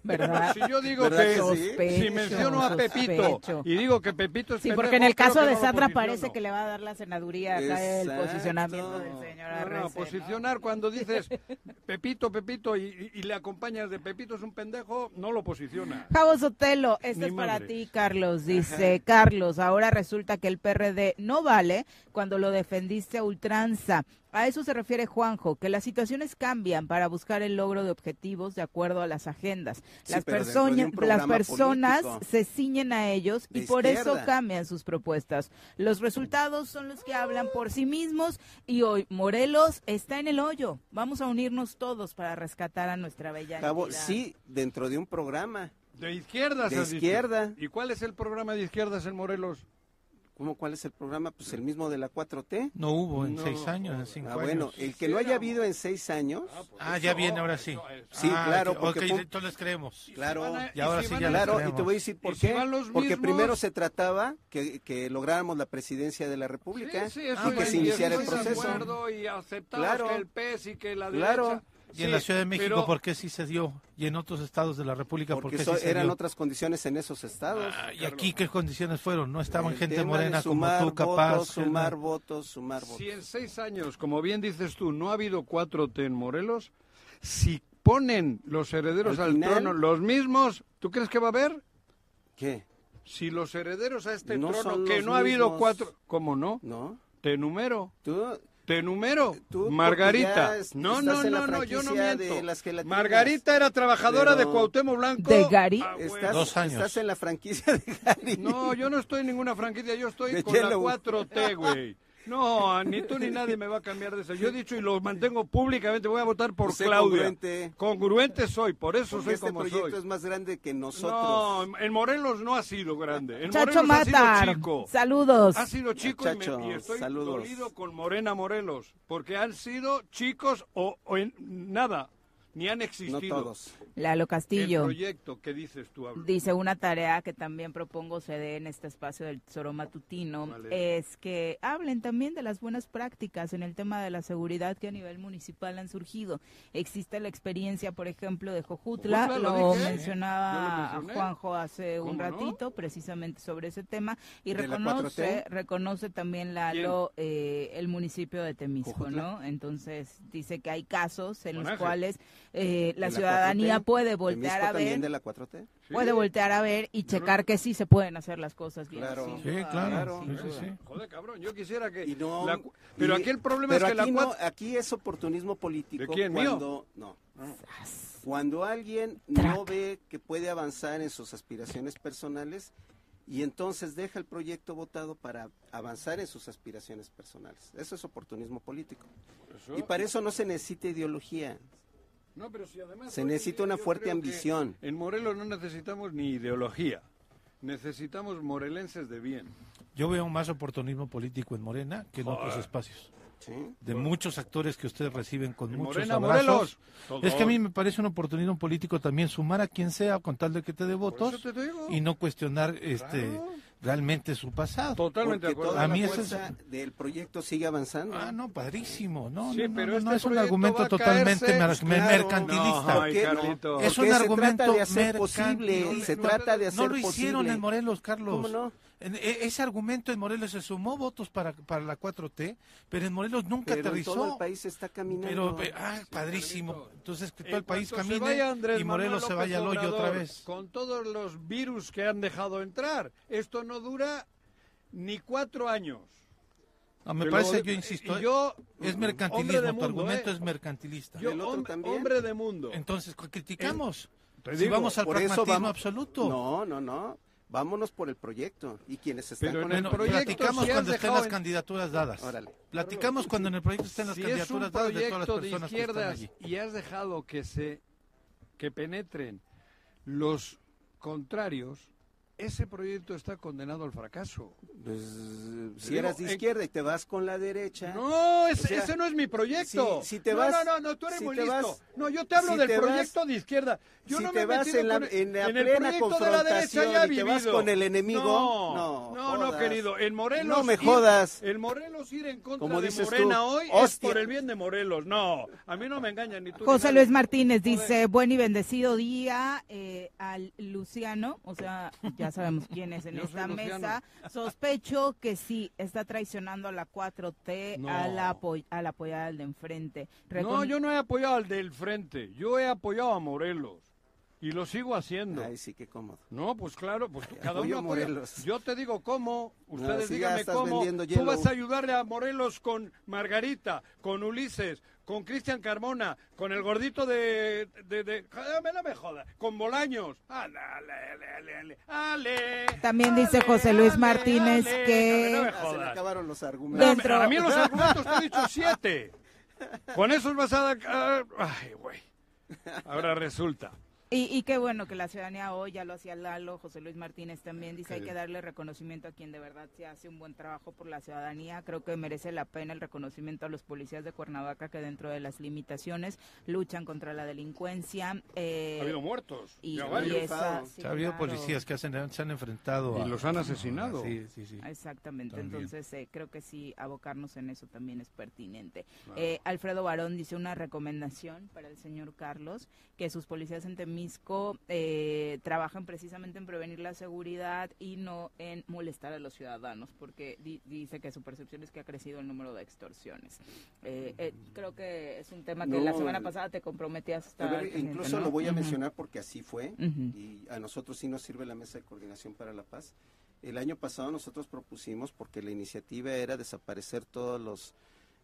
¿Verdad? Si yo digo ¿Verdad que, que sí? Sospecho, si menciono a Pepito sospecho. y digo que Pepito es Sí, pendejo, porque en el caso de no Sandra parece que le va a dar la senaduría acá el posicionamiento del señor No, no, Arrece, ¿no? posicionar cuando dices Pepito, Pepito y, y- y le acompañas de Pepito es un pendejo, no lo posiciona. Javo Sotelo, esta Ni es para ti, Carlos. Dice, Carlos, ahora resulta que el PRD no vale cuando lo defendiste a ultranza. A eso se refiere Juanjo, que las situaciones cambian para buscar el logro de objetivos de acuerdo a las agendas. Sí, Las, de las personas político. se ciñen a ellos y por eso cambian sus propuestas. Los resultados son los que hablan por sí mismos y hoy Morelos está en el hoyo. Vamos a unirnos todos para rescatar a nuestra bella Cabo, entidad. sí, dentro de un programa. De izquierdas. De izquierda. ¿Y cuál es el programa de izquierdas en Morelos? ¿Cómo, ¿Cuál es el programa? Pues el mismo de la 4T. No hubo en No. seis años, en cinco Ah, bueno, años. el que no haya habido en seis años, Ah, ya viene, ahora sí. Sí, Ah, claro, ok, porque ok, pum- entonces les creemos. claro, a- Y ahora sí ya claro, y creemos. te voy a decir por ¿Y qué. Porque primero se trataba que, que lográramos la presidencia de la República Sí, sí, eso y que se y iniciara el proceso. y aceptamos Claro. que el PES y que la Claro. Y en la Ciudad de México, pero- ¿por qué sí se dio? Y en otros estados de la República, ¿por Porque qué so- sí se eran dio? otras condiciones en esos estados. Ah, ¿Y aquí qué condiciones fueron? ¿No estaban El gente morena como sumar tú, capaz? Votos, sumar Germán? votos, sumar votos. Si en seis años, como bien dices tú, no ha habido 4T en Morelos, si ponen los herederos Al al, final- trono los mismos, ¿tú crees que va a haber? ¿Qué? Si los herederos a este No trono, que no ha habido cuatro, ¿cómo no? ¿No? Te numero, Tú, te numero. Tú, porque Margarita. No, estás no, en la no, no, yo no miento. de las gelatinas. Margarita era trabajadora Pero- de Cuauhtémoc Blanco. ¿De Gary? Ah, bueno. estás, Dos años. estás en la franquicia de Gary. No, yo no estoy en ninguna franquicia, yo estoy De con la Yellow. 4T, güey. No, ni tú ni nadie me va a cambiar de eso. Yo he dicho y lo mantengo públicamente, voy a votar por Sé Claudia. congruente. Congruente soy, por eso Porque soy este como proyecto soy. es más grande que nosotros. No, en Morelos no ha sido grande. En Chacho Morelos ha sido chico. saludos. Ha sido chico y, me- Chacho, y estoy saludos. dolido con Morena Morelos, porque han sido chicos o, o en nada, ni han no existido. todos. Lalo El Castillo. proyecto que dices tú. Dice una tarea que también propongo se dé en este espacio del Tesoro Matutino, Vale. es que hablen también de las buenas prácticas en el tema de la seguridad que a nivel municipal han surgido. Existe la experiencia, por ejemplo, de Jojutla, Jojutla, lo lo, mencionaba lo. Juanjo hace un ratito, precisamente sobre ese tema, y ¿De la reconoce, 4T? reconoce también Lalo eh, el municipio de Temisco, Jojutla. ¿no? Entonces dice que hay casos en los cuales eh, la ¿De ciudadanía 4T? puede voltear ¿Temisco a ver de la 4T? Sí. puede voltear a ver y checar que sí se pueden hacer las cosas bien. Claro. Sí, claro. Sí, sí, duda. sí. Joder, cabrón, yo quisiera que... Y no, la pero y- aquí el problema pero es que la aquí no, cuatro- aquí es oportunismo político. ¿De quién, mío? cuando, No. Cuando alguien no ve que puede avanzar en sus aspiraciones personales y entonces deja el proyecto votado para avanzar en sus aspiraciones personales. Eso es oportunismo político. Eso- Y para eso no se necesita ideología. No, pero si además Se necesita una fuerte ambición. En Morelos no necesitamos ni ideología. Necesitamos morelenses de bien. Yo veo más oportunismo político en Morena que en otros espacios. ¿sí? De muchos actores que ustedes reciben con En muchos Morena, abrazos. Morelos. Es que a mí me parece un oportunismo político también sumar a quien sea con tal de que te dé votos te y no cuestionar este Claro. Realmente su pasado. Totalmente de Porque acuerdo. toda A la mí eso fuerza del proyecto sigue avanzando. Ah, no, padrísimo. No, Sí, no, pero no, este no, es un argumento totalmente caerse, mer- claro. mercantilista. No. Es un argumento se trata de hacer posible, se No, trata de hacer no lo hicieron posible. en Morelos, Carlos. ¿Cómo no? En- e- ese argumento en Morelos se sumó votos para, para la 4T, pero en Morelos nunca Pero aterrizó. todo el país está caminando. Pero, pe- ah, padrísimo. Entonces, que todo el país camine vaya Andrés y Morelos Manuel se vaya al hoyo otra vez. Con todos los virus que han dejado entrar, esto no dura ni cuatro años. No, me Te parece, yo insisto, y yo, es mercantilismo, tu argumento ¿eh? es mercantilista. Yo, ¿El otro hom- también? hombre de mundo. Entonces, ¿cu- criticamos. Te si digo, vamos al pragmatismo vamos- absoluto. No, no, no. Vámonos por el proyecto. Y quienes están Pero con en el proyecto platicamos cuando estén dejado las en- candidaturas dadas. Órale. Platicamos cuando en el proyecto estén las si es un candidaturas dadas de todas las de personas que están izquierdas allí. y has dejado que se que penetren los contrarios, ese proyecto está condenado al fracaso. Pues, si Digo, eras de en- izquierda y te vas con la derecha. No, ese, O sea, ese no es mi proyecto. si- si te no, vas- no, no, no, tú eres si muy te listo. vas- no, yo te hablo si del te vas- proyecto de izquierda. Yo si no te me he vas en la- en la el plena proyecto de la derecha ya y te vas con el enemigo, No, no, no, no, querido. En Morelos. No me ir- jodas. En Morelos ir en contra Como de dices Morena tú, hoy es hostia. por el bien de Morelos. No, a mí no me engañan ni tú. José. Luis Martínez dice, buen y bendecido día eh, al Luciano, o sea, ya sabemos quién es en Yo esta mesa. Sospecho que sí, está traicionando a la 4T No. a, la apo- a la apoyada al de enfrente. No, yo no he apoyado al del frente. Yo he apoyado a Morelos. Y lo sigo haciendo. Ay, sí, qué cómodo. No, pues claro, pues cada uno. Morelos. Yo te digo cómo, ustedes díganme cómo. Tú vas a ayudarle a Morelos con Margarita, con Ulises, con Cristian Carmona, con el gordito de... de, de Joder, no me joda, con Bolaños. Ale, ale, ale, ale, ale, También dice ale, José Luis ale, Martínez ale. que- No me se le acabaron los argumentos. Dentro- A mí los argumentos te he dicho siete. Con esos vas a dar... ah, Ay, güey. Ahora resulta. Y, y qué bueno que la ciudadanía hoy, ya lo hacía Lalo, José Luis Martínez también dice hay que darle reconocimiento a quien de verdad se hace un buen trabajo por la ciudadanía. Creo que merece la pena el reconocimiento a los policías de Cuernavaca que dentro de las limitaciones luchan contra la delincuencia. eh, Ha habido muertos. y, ya y esa- sí, ha habido claro. policías que hacen- se han enfrentado Y a- los han asesinado. Sí, sí, sí. Exactamente, También. entonces eh, creo que sí, abocarnos en eso también es pertinente. Eh, Alfredo Barón dice una recomendación para el señor Carlos, que sus policías en Temisco eh, trabajan precisamente en prevenir la seguridad y no en molestar a los ciudadanos, porque di- dice que su percepción es que ha crecido el número de extorsiones. Eh, eh, creo que es un tema que No, la semana el- pasada te comprometías a ver, incluso ¿no? lo voy a mencionar porque así fue y a nosotros sí nos sirve la Mesa de Coordinación para la Paz. El año pasado nosotros propusimos, porque la iniciativa era desaparecer todos los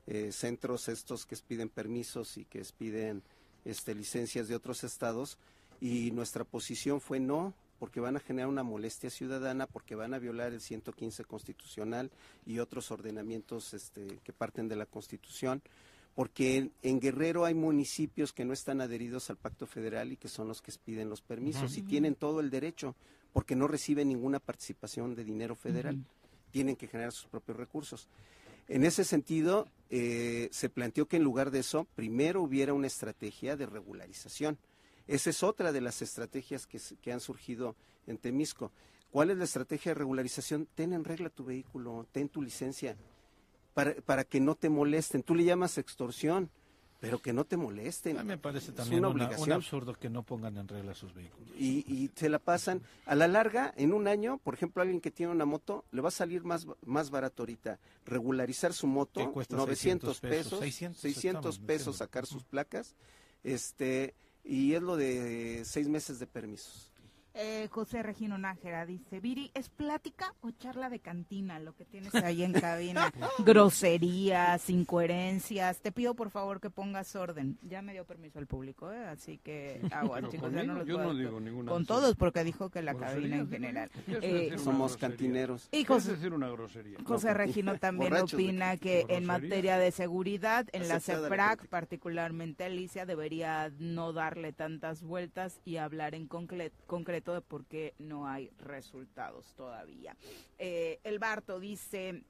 eh, centros estos que piden permisos y que piden este, licencias de otros estados, y nuestra posición fue no, porque van a generar una molestia ciudadana, porque van a violar el 115 constitucional y otros ordenamientos este, que parten de la Constitución porque en, en Guerrero hay municipios que no están adheridos al pacto federal y que son los que piden los permisos y tienen todo el derecho porque no reciben ninguna participación de dinero federal, tienen que generar sus propios recursos. En ese sentido, eh, se planteó que en lugar de eso, primero hubiera una estrategia de regularización. Esa es otra de las estrategias que, han surgido en Temisco. ¿Cuál es la estrategia de regularización? Ten en regla tu vehículo, ten tu licencia, para, para que no te molesten. Tú le llamas extorsión, pero que no te molesten. A mí me parece también una una- un absurdo que no pongan en regla sus vehículos. Y, y se la pasan. A la larga, en un año, por ejemplo, alguien que tiene una moto, le va a salir más, más barato ahorita regularizar su moto, cuesta 900 600 pesos, pesos, 600 600 estamos pesos sacar sus placas, este y es lo de seis meses de permisos. Eh, José Regino Nájera dice, Viri, ¿es plática o charla de cantina lo que tienes ahí en cabina? Groserías, incoherencias. Te pido por favor que pongas orden. Ya me dio permiso al público, ¿eh? así que agua, Pero chicos. ya no los yo puedo- no digo ninguna Con todos, porque dijo que la Grosería, cabina en ¿qué- general. Eh, Somos cantineros. y ¿Qué es José, decir una grosería? José No, Regino también borrachos opina que- en materia de seguridad, en la Aceptada la CEPRAC, particularmente Alicia, debería no darle tantas vueltas y hablar en concreto de por qué no hay resultados todavía. Eh, el Barto dice...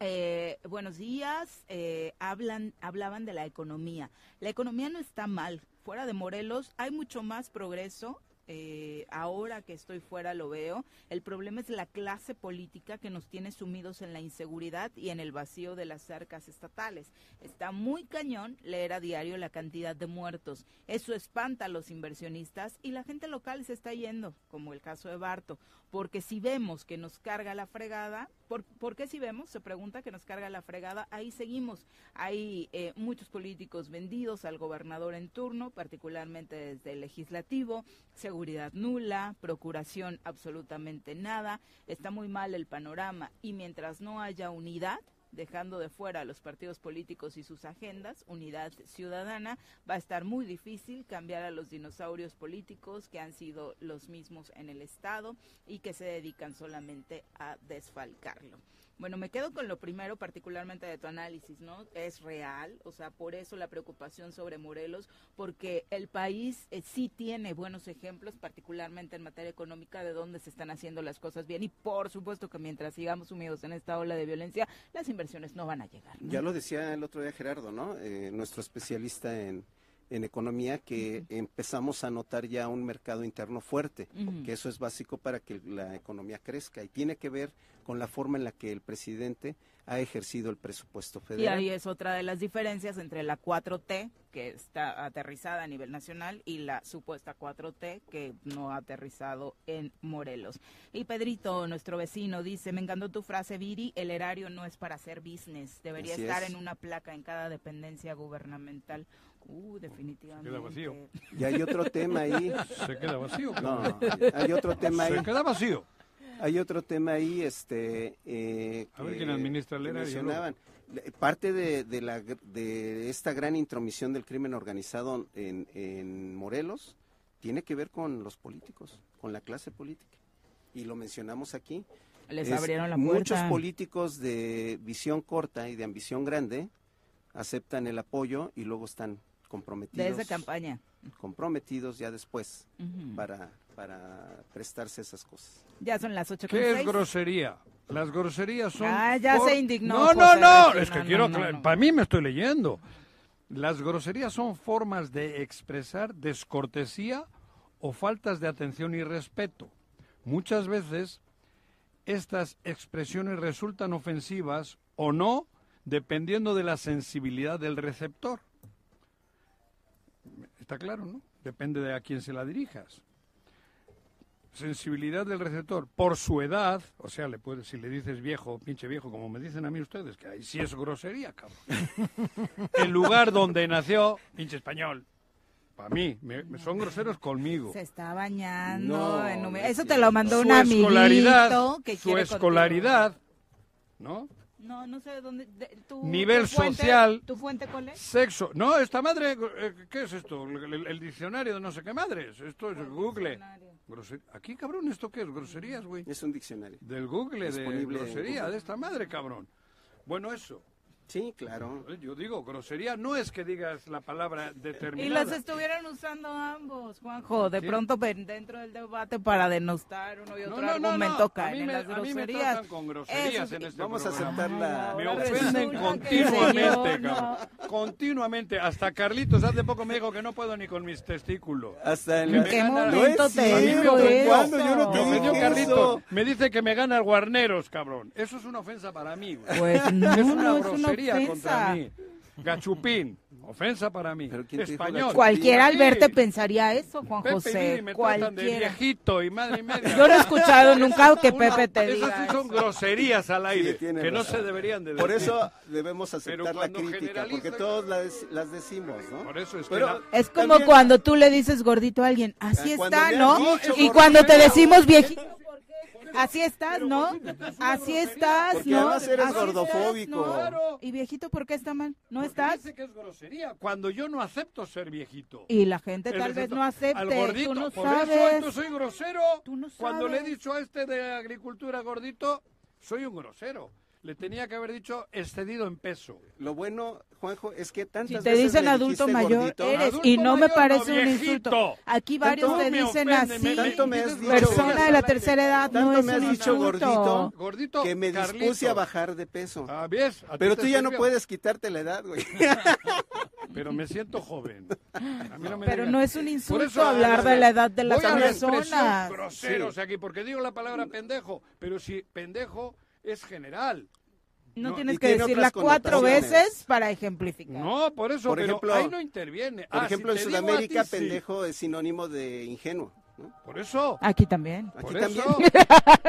Eh, buenos días. Eh, hablan, hablaban de la economía. La economía no está mal. Fuera de Morelos hay mucho más progreso. Eh, ahora que estoy fuera lo veo. El problema es la clase política que nos tiene sumidos en la inseguridad y en el vacío de las arcas estatales. Está muy cañón leer a diario la cantidad de muertos. Eso espanta a los inversionistas y la gente local se está yendo, como el caso de Barto. Porque si vemos que nos carga la fregada, ¿por, por qué si vemos? Se pregunta que nos carga la fregada, ahí seguimos. Hay eh, muchos políticos vendidos al gobernador en turno, particularmente desde el legislativo, seguridad nula, procuración absolutamente nada, está muy mal el panorama y mientras no haya unidad, dejando de fuera a los partidos políticos y sus agendas, unidad ciudadana, va a estar muy difícil cambiar a los dinosaurios políticos que han sido los mismos en el Estado y que se dedican solamente a desfalcarlo. Bueno, me quedo con lo primero, particularmente de tu análisis, ¿no? Es real, o sea, por eso la preocupación sobre Morelos, porque el país eh, sí tiene buenos ejemplos, particularmente en materia económica, de dónde se están haciendo las cosas bien. Y por supuesto que mientras sigamos sumidos en esta ola de violencia, las inversiones no van a llegar. Ya lo decía el otro día Gerardo, ¿no? Eh, nuestro especialista en, en economía que empezamos a notar ya un mercado interno fuerte, que eso es básico para que la economía crezca y tiene que ver con la forma en la que el presidente ha ejercido el presupuesto federal. Y ahí es otra de las diferencias entre la 4T, que está aterrizada a nivel nacional, y la supuesta 4T, que no ha aterrizado en Morelos. Y Pedrito, nuestro vecino, dice, me encantó tu frase, Viri, el erario no es para hacer business, debería estar en una placa en cada dependencia gubernamental. Uh, definitivamente. Se queda vacío. Y hay otro tema ahí. Se queda vacío. No, hay otro tema ahí. Se queda vacío. Hay otro tema ahí, este, eh, a ver quién administra el mencionaban. Parte de, de, la, de esta gran intromisión del crimen organizado en, en Morelos tiene que ver con los políticos, con la clase política. Y lo mencionamos aquí. Les abrieron la puerta. Muchos políticos de visión corta y de ambición grande aceptan el apoyo y luego están comprometidos. Desde campaña. Comprometidos ya después para, para prestarse esas cosas. Ya son las ocho. ¿Qué es grosería? Las groserías son... Ah, ya se indignó. No, no, no, es que quiero... Para mí me estoy leyendo. Las groserías son formas de expresar descortesía o faltas de atención y respeto. Muchas veces estas expresiones resultan ofensivas o no, dependiendo de la sensibilidad del receptor. Está claro, ¿no? Depende de a quién se la dirijas. Sensibilidad del receptor por su edad, o sea, le puedes, si le dices viejo, pinche viejo, como me dicen a mí ustedes, que ahí sí es grosería, cabrón. El lugar donde nació, pinche español. Para mí, me, son groseros conmigo. Se está bañando. Eso te lo mandó un amiguito que Su escolaridad, ¿no? No, no sé dónde. tu, Nivel social. ¿Tu fuente cuál es? Sexo. No, esta madre, eh, ¿qué es esto? El, diccionario de no sé qué madres. Esto es Google. Aquí, cabrón, ¿esto qué es? Groserías, güey. Es un diccionario. Del Google, de grosería, de esta madre, cabrón. Bueno, eso. Sí, claro. Yo digo, grosería no es que digas la palabra determinada. Y las estuvieran usando ambos, Juanjo, de pronto dentro del debate para denostar uno y otro argumento caen en las groserías. con groserías en este Vamos a aceptarla. Me ofenden continuamente, cabrón. Continuamente. Hasta Carlitos hace poco me dijo que no puedo ni con mis testículos. Hasta en qué momento te dijo eso? Yo no te me dio Carlitos. Me dice que me gana el Guarneros, cabrón. Eso es una ofensa para mí. Pues no, es una no grosería contra mí. Gachupín, ofensa para mí. Español. Cualquiera al verte pensaría eso, Juan José. me Cualquiera. de viejito y madre y media. Yo no he escuchado nunca que Pepe te diga. Esas sí son groserías al aire, que no se deberían de decir. Por eso debemos aceptar la crítica, porque todos las, decimos, ¿no? Por eso es Pero, Es como cuando tú le dices gordito a alguien, así está, ¿no? Y cuando te decimos viejito Así estás, ¿no? Así estás, Porque ¿no? además eres gordofóbico. ¿Y viejito por qué está mal? ¿No estás? Dice que es grosería cuando yo no acepto ser viejito. Y la gente tal vez no acepte. Al gordito, tú no por sabes. eso soy grosero. Tú no Cuando le he dicho a este de agricultura gordito, soy un grosero. Le tenía que haber dicho excedido en peso. Lo bueno, Juanjo, es que tantas si te veces dicen me adulto mayor, gordito, eres. Adulto y no me mayor, parece no, un insulto. Aquí varios te me dicen ofende, así. Tanto me has dicho Persona de la tercera edad Tanto no es me has un dicho insulto. gordito, Gordito, que me dispuse Carlito. a bajar de peso. Ah, ¿ves? Pero tú ya no puedes quitarte la edad, güey. Pero me siento joven. A mí no me Pero digan. no es un insulto eso, hablar de la edad de las personas. groseros aquí, porque digo la palabra pendejo, pero si pendejo es general. No, No, tienes que tiene decirla cuatro veces para ejemplificar. No, por eso, Por pero ejemplo- ahí no interviene. Por Ah, ejemplo, si en Sudamérica, ti, sí. pendejo es sinónimo de ingenuo. ¿No? Por eso. Aquí también. Aquí Por también. eso.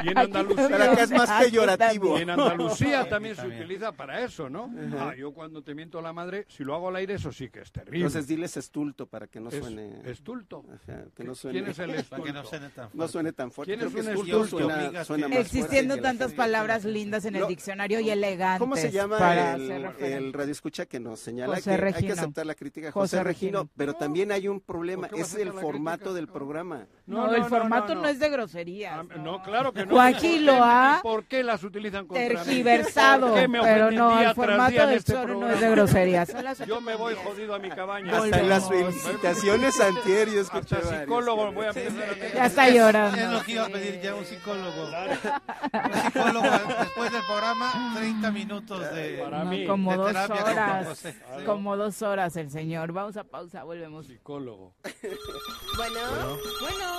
Y en Andalucía. Pero acá es más peyorativo. Y en Andalucía también se utiliza para eso, ¿no? Ah, yo cuando te miento la madre, si lo hago al aire, eso sí que es terrible. Entonces diles estulto para que no Es- suene. estulto. Ajá, que no suene. ¿Quién es el Para que no estulto? suene tan No fuerte. suene tan fuerte. ¿Quién es un estulto estulto? suena, suena más Existiendo tantas palabras lindas en el No. diccionario y elegantes. ¿Cómo se llama para el, el radio escucha que nos señala José que hay que Regino. aceptar la crítica? José José, Regino, Regino. pero también hay un problema, ¿Por qué vas a es el formato crítica? del programa. No, el formato no, es de groserías. Ah, no. claro que no. Joaquín lo ha ¿Por qué las utilizan contra tergiversado, pero no, el formato del este choro no es de groserías. Yo me voy jodido a mi cabaña. Hasta en las felicitaciones anteriores. Hasta psicólogo voy a empezar a Ya está llorando. Es lo que iba a pedir ya un psicólogo. Un psicólogo después del programa, 30 minutos de, Para mí. Como de dos terapia horas. Como dos horas el señor. Vamos a pausa, volvemos. Psicólogo. Bueno, bueno,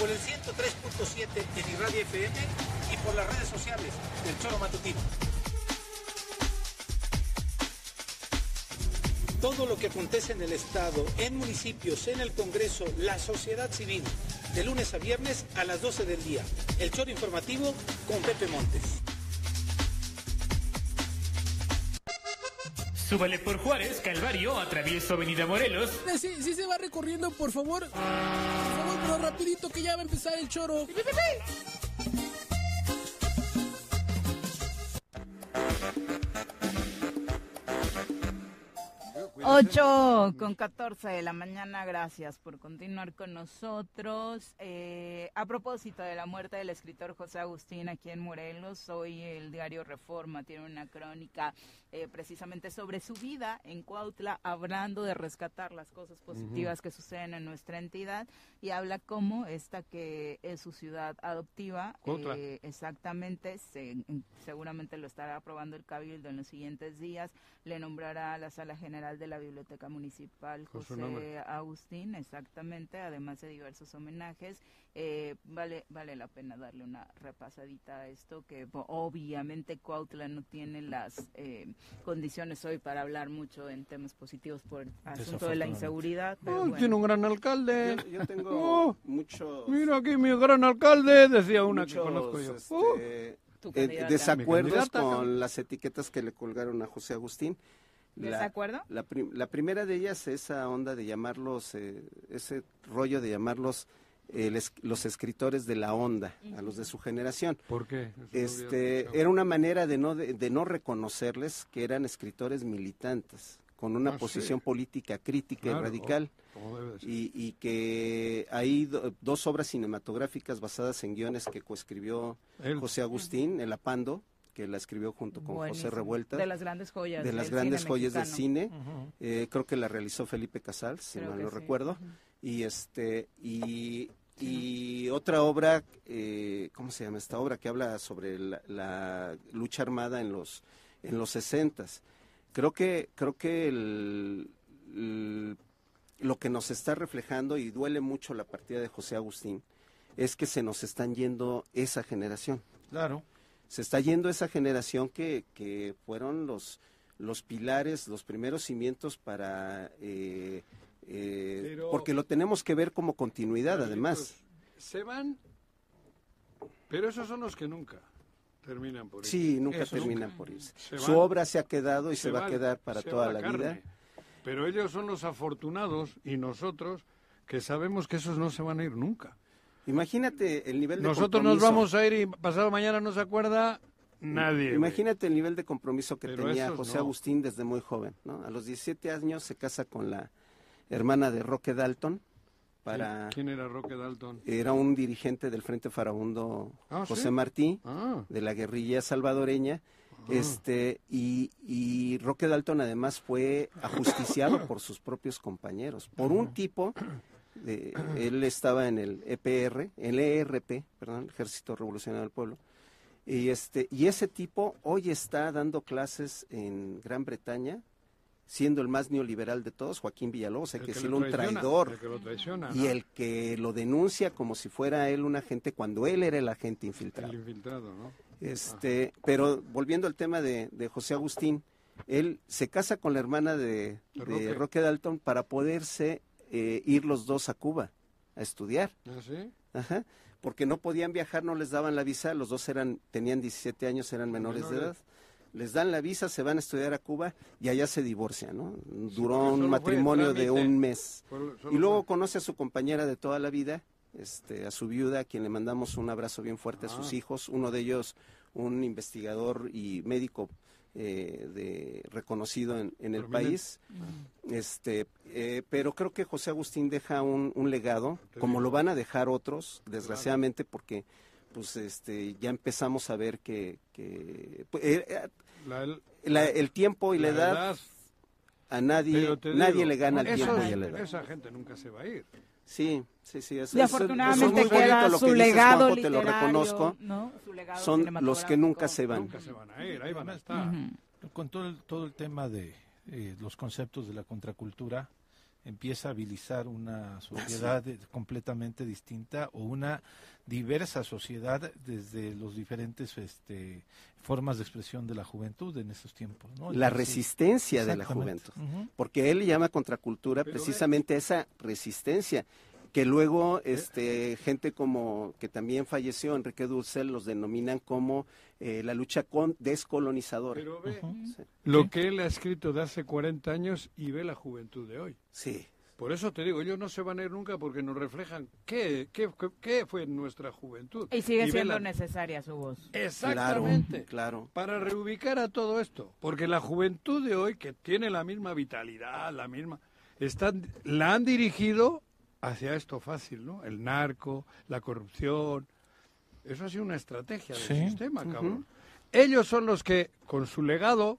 por el 103.7 en Irradia FM y por las redes sociales del Choro Matutino. Todo lo que acontece en el Estado, en municipios, en el Congreso, la sociedad civil, de lunes a viernes a las 12 del día. El Choro Informativo con Pepe Montes. Súbale por Juárez, Calvario, atravieso Avenida Morelos. Sí, sí se va recorriendo, por favor. Por favor, pero rapidito que ya va a empezar el choro. Ocho con 14 de la mañana, gracias por continuar con nosotros. Eh, a propósito de la muerte del escritor José Agustín aquí en Morelos, hoy el diario Reforma tiene una crónica eh, precisamente sobre su vida en Cuautla, hablando de rescatar las cosas positivas que suceden en nuestra entidad y habla cómo esta que es su ciudad adoptiva, eh, exactamente, se- seguramente lo estará aprobando el Cabildo en los siguientes días, le nombrará a la Sala General de la Biblioteca Municipal Con su José. Agustín, exactamente, además de diversos homenajes. Eh, vale, vale la pena darle una repasadita a esto, que obviamente Cuautla no tiene las eh, condiciones hoy para hablar mucho en temas positivos por el asunto de la inseguridad. pero Oh, bueno. Tiene un gran alcalde. Yo, yo tengo Oh, muchos, mira aquí mi gran alcalde, decía una que conozco yo. este, Oh, eh, desacuerdos con las etiquetas que le colgaron a José Agustín. La- ¿Desacuerdo? La, prim- la primera de ellas, esa onda de llamarlos, eh, ese rollo de llamarlos el es- los escritores de la onda, a los de su generación. ¿Por qué? Eso Este, era una manera de no, de, de no reconocerles que eran escritores militantes, con una Ah, sí. posición política crítica Claro, y radical. ser. Y, y que hay do- dos obras cinematográficas basadas en guiones que coescribió. José Agustín, El Apando, que la escribió junto con Buenísimo. José Revuelta. De las grandes joyas. de las grandes cine joyas del mexicano. cine. Eh, creo que la realizó Felipe Casals, si Creo mal no sí. recuerdo. Y este y, y otra obra, eh, ¿cómo se llama esta obra? Que habla sobre la, la lucha armada en los en los sesentas. Creo que creo que el- el- lo que nos está reflejando y duele mucho la partida de José Agustín es que se nos están yendo esa generación Claro. Se está yendo esa generación que, que fueron los, los pilares, los primeros cimientos para... eh, eh, Pero- porque lo tenemos que ver como continuidad, además. Se van, pero esos son los que nunca terminan por irse. Sí, nunca Eso terminan nunca. por irse. Se Su van. obra se ha quedado y se, va a quedar para toda la vida. Pero ellos son los afortunados y nosotros que sabemos que esos no se van a ir nunca. Imagínate el nivel de Nosotros nos compromiso. vamos a ir y pasado mañana no se acuerda nadie. Imagínate el nivel de compromiso que Pero tenía José no. Agustín desde muy joven. ¿no? A los 17 años se casa con la hermana de Roque Dalton para... ¿Quién era Roque Dalton? Era un dirigente del Frente Farabundo Ah, José ¿sí? Martí, Ah, de la guerrilla salvadoreña. Este, y, y Roque Dalton además fue ajusticiado por sus propios compañeros, por un tipo, de, él estaba en el EPR, el ERP, perdón, Ejército Revolucionario del Pueblo, y este, y ese tipo hoy está dando clases en Gran Bretaña, siendo el más neoliberal de todos, Joaquín Villalobos, hay que que decirlo, lo un traidor el que lo traiciona, y el que lo denuncia como si fuera él un agente cuando él era el agente El infiltrado. ¿no? Este, pero volviendo al tema de, de José Agustín, él se casa con la hermana de, De de Roque. Roque. Dalton para poderse eh, ir los dos a Cuba a estudiar, ¿Ah, sí? Ajá, porque no podían viajar, no les daban la visa, los dos eran tenían 17 años, eran menores, de edad. Les dan la visa, se van a estudiar a Cuba y allá se divorcian, ¿no? Duró un matrimonio de un mes. Solo- solo Y luego conoce a su compañera de toda la vida, este, a su viuda, a quien le mandamos un abrazo bien fuerte a sus Ah. hijos, uno de ellos un investigador y médico eh, de, reconocido en, en el país. Este, eh, pero creo que José Agustín deja un, un legado, como lo van a dejar otros, desgraciadamente, porque pues este ya empezamos a ver que, que pues, eh, eh, La- el- la- el tiempo y la, edad, edad. a nadie nadie digo, le gana el tiempo y a la edad. Esa gente nunca se va a ir. Sí, sí, sí. eso- Y afortunadamente eso es muy queda bonito lo su que dices, legado Juanjo, te lo reconozco. ¿no? Su legado Son los que nunca se van. Nunca se van a ir, ahí van a estar. Con todo el, todo el tema de eh, los conceptos de la contracultura, empieza a habilizar una sociedad eh, completamente distinta o una diversa sociedad desde los diferentes este, formas de expresión de la juventud en estos tiempos. ¿no? la Entonces, resistencia de la juventud. Porque él llama contracultura Pero precisamente esa resistencia que luego este gente como que también falleció Enrique Dussel los denominan como eh, la lucha con descolonizadora. Pero ve Sí. lo que él ha escrito de hace 40 años y ve la juventud de hoy. Sí. Por eso te digo, ellos no se van a ir nunca porque nos reflejan qué, qué, qué- qué fue nuestra juventud. Y sigue siendo la- necesaria su voz. Exactamente. Claro. Para reubicar a todo esto. Porque la juventud de hoy, que tiene la misma vitalidad, la misma, están, la han dirigido hacia esto fácil, ¿no? El narco, la corrupción. Eso ha sido una estrategia del Sí. sistema, cabrón. Ellos son los que, con su legado,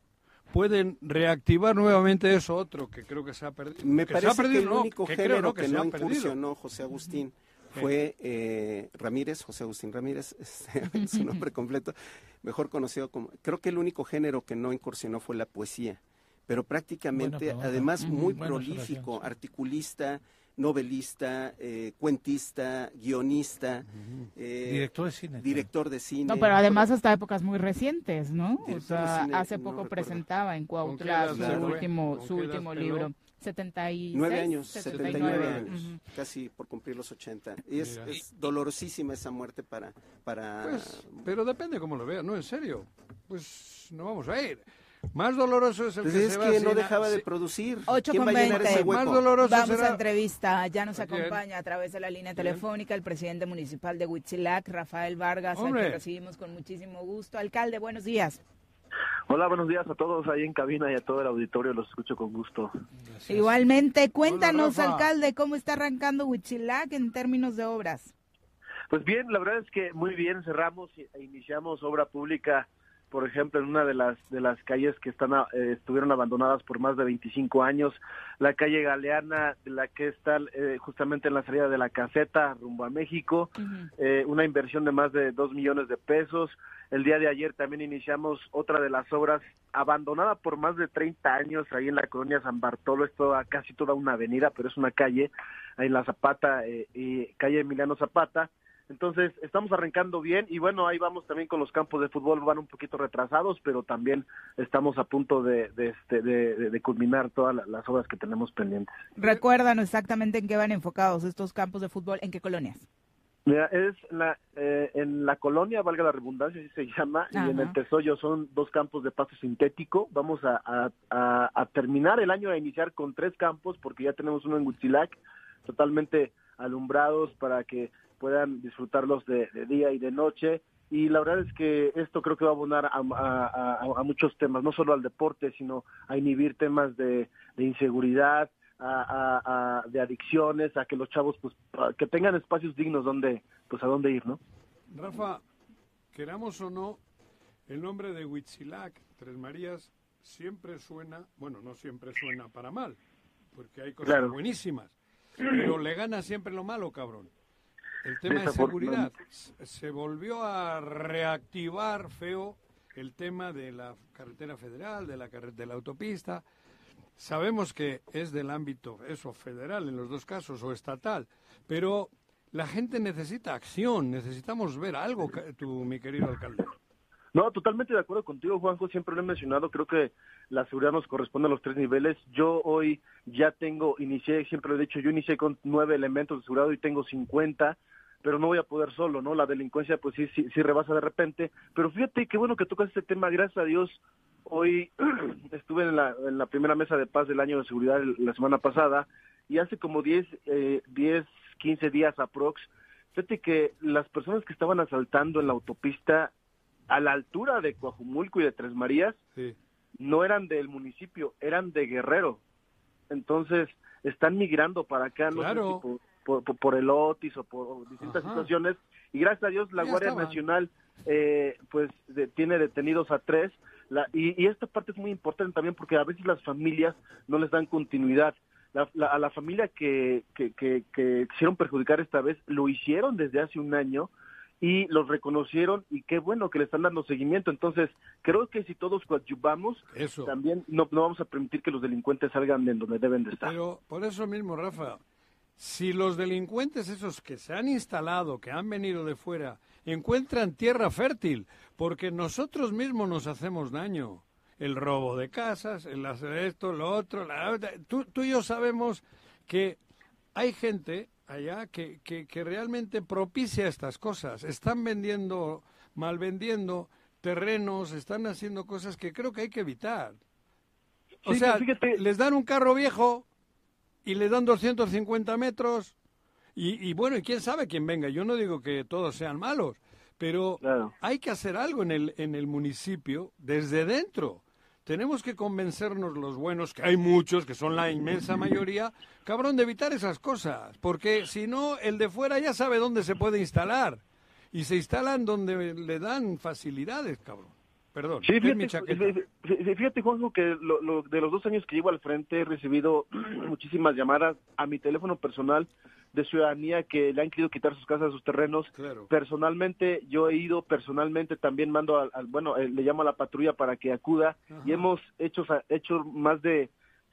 pueden reactivar nuevamente eso otro que creo que se ha perdido. Me que se ha parece perdido, que el no, único que creo, género no, que, que se no incursionó José Agustín fue eh, Ramírez, José Agustín Ramírez, este, su nombre completo, mejor conocido como... Creo que el único género que no incursionó fue la poesía, pero prácticamente, además, muy Buena prolífico, articulista, novelista, eh, cuentista, guionista, eh, Director de cine. director de cine. No, pero además hasta épocas muy recientes, ¿no? O sea, cine, hace no poco recuerdo. presentaba en ¿Con qué Cuautla su último, ¿Con su último libro. 76, Nueve años, 79. 79 años, casi por cumplir los 80. Y es, dolorosísima esa muerte para... para Pues, pero depende cómo lo veas, no, en serio. Pues no vamos a ir. Más doloroso es el Pues que es se que va no dejaba de producir. 8 ¿Quién con va a llenar 20. ese hueco? Más doloroso Vamos será- a entrevista. Ya nos ¿A acompaña a través de la línea telefónica el presidente municipal de Huitzilac, Rafael Vargas, a Hombre. quien recibimos con muchísimo gusto. Alcalde, buenos días. Hola, buenos días a todos ahí en cabina y a todo el auditorio, los escucho con gusto. Igualmente, cuéntanos, Rafa. alcalde, cómo está arrancando Huitzilac en términos de obras. Pues bien, la verdad es que muy bien, cerramos y- e iniciamos obra pública, por ejemplo, en una de las de las calles que están eh, estuvieron abandonadas por más de 25 años, la calle Galeana, la que está eh, justamente en la salida de la caseta rumbo a México, eh, una inversión de más de 2 millones de pesos. El día de ayer también iniciamos otra de las obras abandonada por más de 30 años ahí en la colonia San Bartolo, es toda, casi toda una avenida, pero es una calle, ahí en la Zapata, eh, y calle Emiliano Zapata. Entonces, estamos arrancando bien y bueno, ahí vamos también con los campos de fútbol, van un poquito retrasados, pero también estamos a punto de, de, este, de, de- de culminar todas la- las obras que tenemos pendientes. Recuérdanos exactamente en qué van enfocados estos campos de fútbol, en qué colonias. Mira, es la, eh, en la colonia, valga la redundancia, así se llama, y en el Tesoyo son dos campos de pasto sintético. Vamos a, a- a- a terminar el año a iniciar con tres campos, porque ya tenemos uno en Huitzilac, totalmente alumbrados para que puedan disfrutarlos de, de día y de noche. Y la verdad es que esto creo que va a abonar a, a- a- a muchos temas, no solo al deporte, sino a inhibir temas de, de inseguridad, a, de adicciones, a que los chavos pues que tengan espacios dignos donde pues a dónde ir, ¿no? Rafa, queramos o no, el nombre de Huitzilac, Tres Marías, siempre suena, bueno, no siempre suena para mal, porque hay cosas Claro. buenísimas, pero le gana siempre lo malo, cabrón. El tema de seguridad. Se volvió a reactivar feo el tema de la carretera federal, de la, de la autopista. Sabemos que es del ámbito, eso, federal en los dos casos, o estatal, pero la gente necesita acción, necesitamos ver algo, tú, mi querido alcalde. No, totalmente de acuerdo contigo, Juanjo. Siempre lo he mencionado. Creo que la seguridad nos corresponde a los tres niveles. Yo hoy ya tengo, inicié, siempre lo he dicho, yo inicié con nueve elementos de seguridad y tengo 50. Pero no voy a poder solo, ¿no? La delincuencia pues sí, sí, sí rebasa de repente, pero fíjate qué bueno que tocas este tema, gracias a Dios, hoy estuve en la, en la primera mesa de paz del año de seguridad la semana pasada y hace como 10, eh, 10 15 días aprox, fíjate que las personas que estaban asaltando en la autopista a la altura de Coajumulco y de Tres Marías, no eran del municipio, eran de Guerrero. Entonces, están migrando para acá, no sé si por, por, el Otis o por distintas situaciones. Y gracias a Dios, la Guardia Nacional eh, pues tiene detenidos a tres. La, y, esta parte es muy importante también porque a veces las familias no les dan continuidad. a la familia que, que, que, que quisieron perjudicar esta vez, lo hicieron desde hace un año y los reconocieron y qué bueno que le están dando seguimiento. Entonces, creo que si todos coadyuvamos, también no, no vamos a permitir que los delincuentes salgan de donde deben de estar. Pero por eso mismo, Rafa, si los delincuentes esos que se han instalado, que han venido de fuera, encuentran tierra fértil, porque nosotros mismos nos hacemos daño. El robo de casas, el hacer esto, lo otro. La... Tú, tú y yo sabemos que hay gente allá que, que, realmente propicia estas cosas. Están vendiendo, mal vendiendo terrenos, están haciendo cosas que creo que hay que evitar. O sea, les dan un carro viejo y le dan 250 metros y, y, bueno, y quién sabe quién venga. Yo no digo que todos sean malos, pero hay que hacer algo en el, en el municipio desde dentro. Tenemos que convencernos los buenos, que hay muchos, que son la inmensa mayoría, cabrón, de evitar esas cosas, porque si no, el de fuera ya sabe dónde se puede instalar, y se instalan donde le dan facilidades, cabrón. Perdón, sí, fíjate, fíjate, Juanjo, que lo, de los dos años que llevo al frente he recibido muchísimas llamadas a mi teléfono personal de ciudadanía que le han querido quitar sus casas, sus terrenos. Personalmente, yo he ido, personalmente también mando al, bueno, eh, le llamo a la patrulla para que acuda y hemos hecho, hecho más de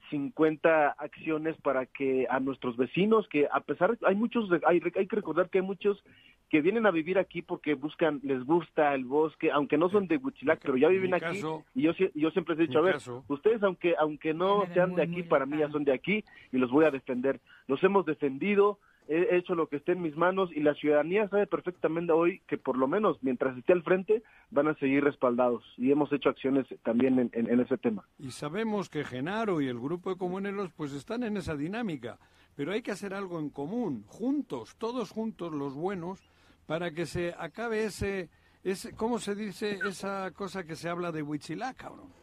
50 acciones para que a nuestros vecinos, que a pesar, hay muchos, hay, hay que recordar que hay muchos que vienen a vivir aquí porque buscan, les gusta el bosque, aunque no son de Huitzilac, pero ya viven aquí. y yo, yo siempre les he dicho, a ver, ustedes aunque, aunque no sean de aquí, para mí ya son de aquí y los voy a defender. Los hemos defendido, he hecho lo que esté en mis manos y la ciudadanía sabe perfectamente hoy que por lo menos mientras esté al frente van a seguir respaldados y hemos hecho acciones también en, ese tema. Y sabemos que Genaro y el grupo de comuneros pues están en esa dinámica, pero hay que hacer algo en común, juntos, todos juntos los buenos, para que se acabe ese, ese ¿cómo se dice esa cosa que se habla de Huichilá, cabrón?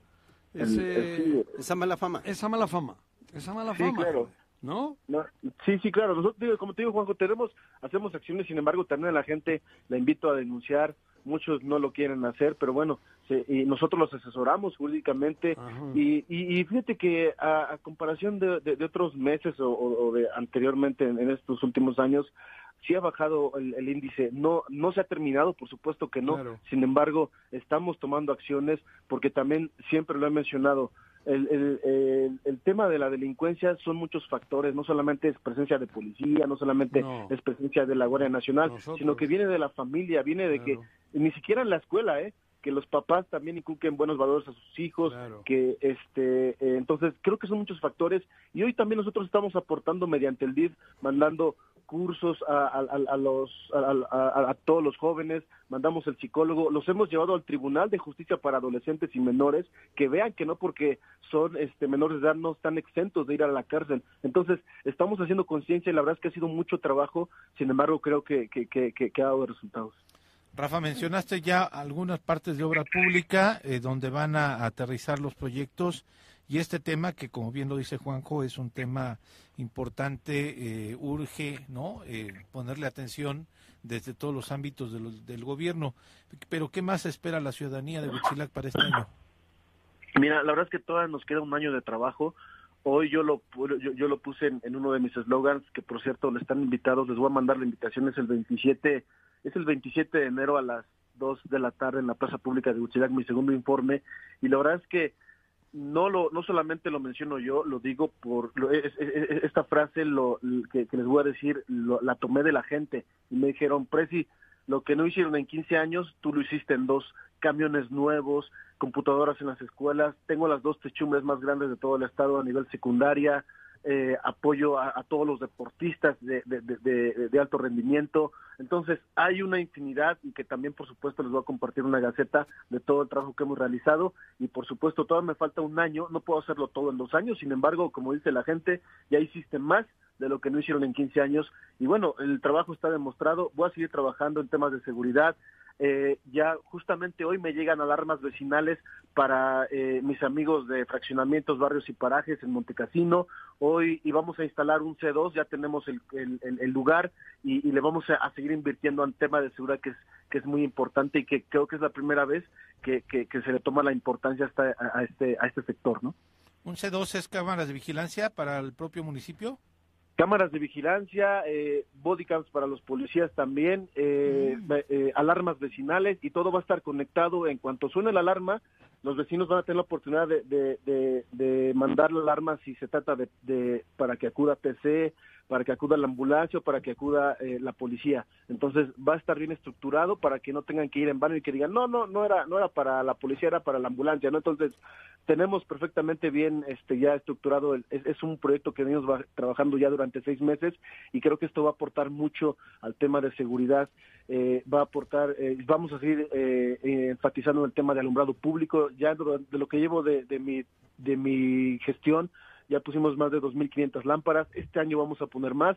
esa mala fama. Esa mala fama. Esa mala fama. ¿No? sí, sí, claro. Nosotros, como te digo, Juanjo, tenemos, hacemos acciones, sin embargo, también a la gente la invito a denunciar. Muchos no lo quieren hacer, pero bueno, y nosotros los asesoramos jurídicamente. Y, y, fíjate que a, comparación de, de, otros meses o, de anteriormente en, estos últimos años, sí ha bajado el, índice. No, no se ha terminado, por supuesto que no. Sin embargo, estamos tomando acciones porque también siempre lo he mencionado el, el, el, tema de la delincuencia son muchos factores, no solamente es presencia de policía, no solamente es presencia de la Guardia Nacional, sino que viene de la familia, viene de que ni siquiera en la escuela, ¿eh? que los papás también inculquen buenos valores a sus hijos, que este, eh, entonces creo que son muchos factores y hoy también nosotros estamos aportando mediante el DIF, mandando cursos a, a, los, a, todos los jóvenes, mandamos el psicólogo, los hemos llevado al Tribunal de Justicia para Adolescentes y Menores, que vean que no porque son este, menores de edad no están exentos de ir a la cárcel. Entonces, estamos haciendo conciencia y la verdad es que ha sido mucho trabajo, sin embargo, creo que ha dado resultados. Rafa, mencionaste ya algunas partes de obra pública eh, donde van a aterrizar los proyectos y este tema que, como bien lo dice Juanjo, es un tema importante, eh, urge no eh, ponerle atención desde todos los ámbitos del gobierno. Pero, ¿qué más espera la ciudadanía de Huitzilac para este año? Mira, la verdad es que todavía nos queda un año de trabajo. Hoy yo lo, yo, lo puse en, uno de mis eslogans, que por cierto le están invitados, les voy a mandar la invitación, es el 27, es el 27 de enero a las 2 de la tarde en la Plaza Pública de Huitzilac, mi segundo informe, y la verdad es que no lo no solamente lo menciono yo, lo digo por esta frase lo que, les voy a decir la tomé de la gente y me dijeron, "Presi, lo que no hicieron en 15 años, tú lo hiciste en dos camiones nuevos, computadoras en las escuelas, tengo las dos techumbres más grandes de todo el estado a nivel secundaria, eh, apoyo a, todos los deportistas de, de, alto rendimiento. Entonces, hay una infinidad y que también, por supuesto, les voy a compartir una gaceta de todo el trabajo que hemos realizado. Y, por supuesto, todavía me falta un año, no puedo hacerlo todo en dos años. Sin embargo, como dice la gente, ya hiciste más de lo que no hicieron en 15 años. Y bueno, el trabajo está demostrado. Voy a seguir trabajando en temas de seguridad, eh, ya justamente hoy me llegan alarmas vecinales para eh, mis amigos de fraccionamientos, barrios y parajes en Montecasino. Hoy íbamos a instalar un C2, ya tenemos el, lugar y, le vamos a, seguir invirtiendo en tema de seguridad que es, que es muy importante y que creo que es la primera vez que, se le toma la importancia a, este, a este sector, ¿no? ¿Un C2 es cámaras de vigilancia para el propio municipio? Cámaras de vigilancia, eh, bodycams para los policías también, eh, mm. eh, alarmas vecinales y todo va a estar conectado. En cuanto suene la alarma, los vecinos van a tener la oportunidad de, de, mandar la alarma si se trata de, para que acuda PC, para que acuda la ambulancia o para que acuda eh, la policía. Entonces va a estar bien estructurado para que no tengan que ir en vano y que digan, no, no, no era, no era para la policía, era para la ambulancia, ¿no? Entonces tenemos perfectamente bien este ya estructurado, es, es un proyecto que venimos trabajando ya durante seis meses y creo que esto va a aportar mucho al tema de seguridad, eh, va a aportar, eh, vamos a seguir enfatizando el tema de alumbrado público, ya de lo que llevo de, de mi, de mi gestión, ya pusimos más de 2.500 lámparas, este año vamos a poner más.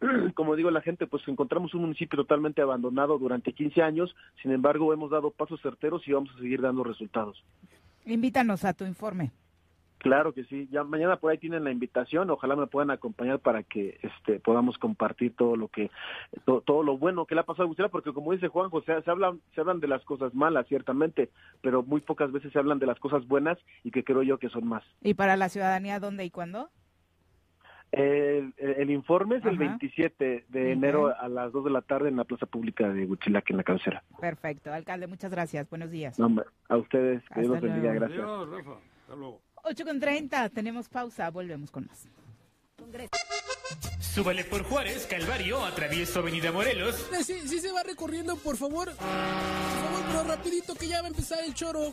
Como digo la gente, pues encontramos un municipio totalmente abandonado durante 15 años, sin embargo hemos dado pasos certeros y vamos a seguir dando resultados. Invítanos a tu informe. Claro que sí. Ya mañana por ahí tienen la invitación. Ojalá me puedan acompañar para que este podamos compartir todo lo que todo, lo bueno que le ha pasado a Gustavo, porque como dice Juan José, se hablan se hablan de las cosas malas ciertamente, pero muy pocas veces se hablan de las cosas buenas y que creo yo que son más. ¿Y para la ciudadanía dónde y cuándo? El, informe es el 27 de enero a las 2 de la tarde en la Plaza Pública de Huitzilac, en la cabecera. Perfecto. Alcalde, muchas gracias. Buenos días. a ustedes. Que Dios bendiga. Gracias. 8 con 30, tenemos pausa, volvemos con más. Súbale por Juárez, Calvario, atravieso Avenida Morelos. Eh, sí, sí se va recorriendo, por favor. Por favor, pero rapidito que ya va a empezar el choro.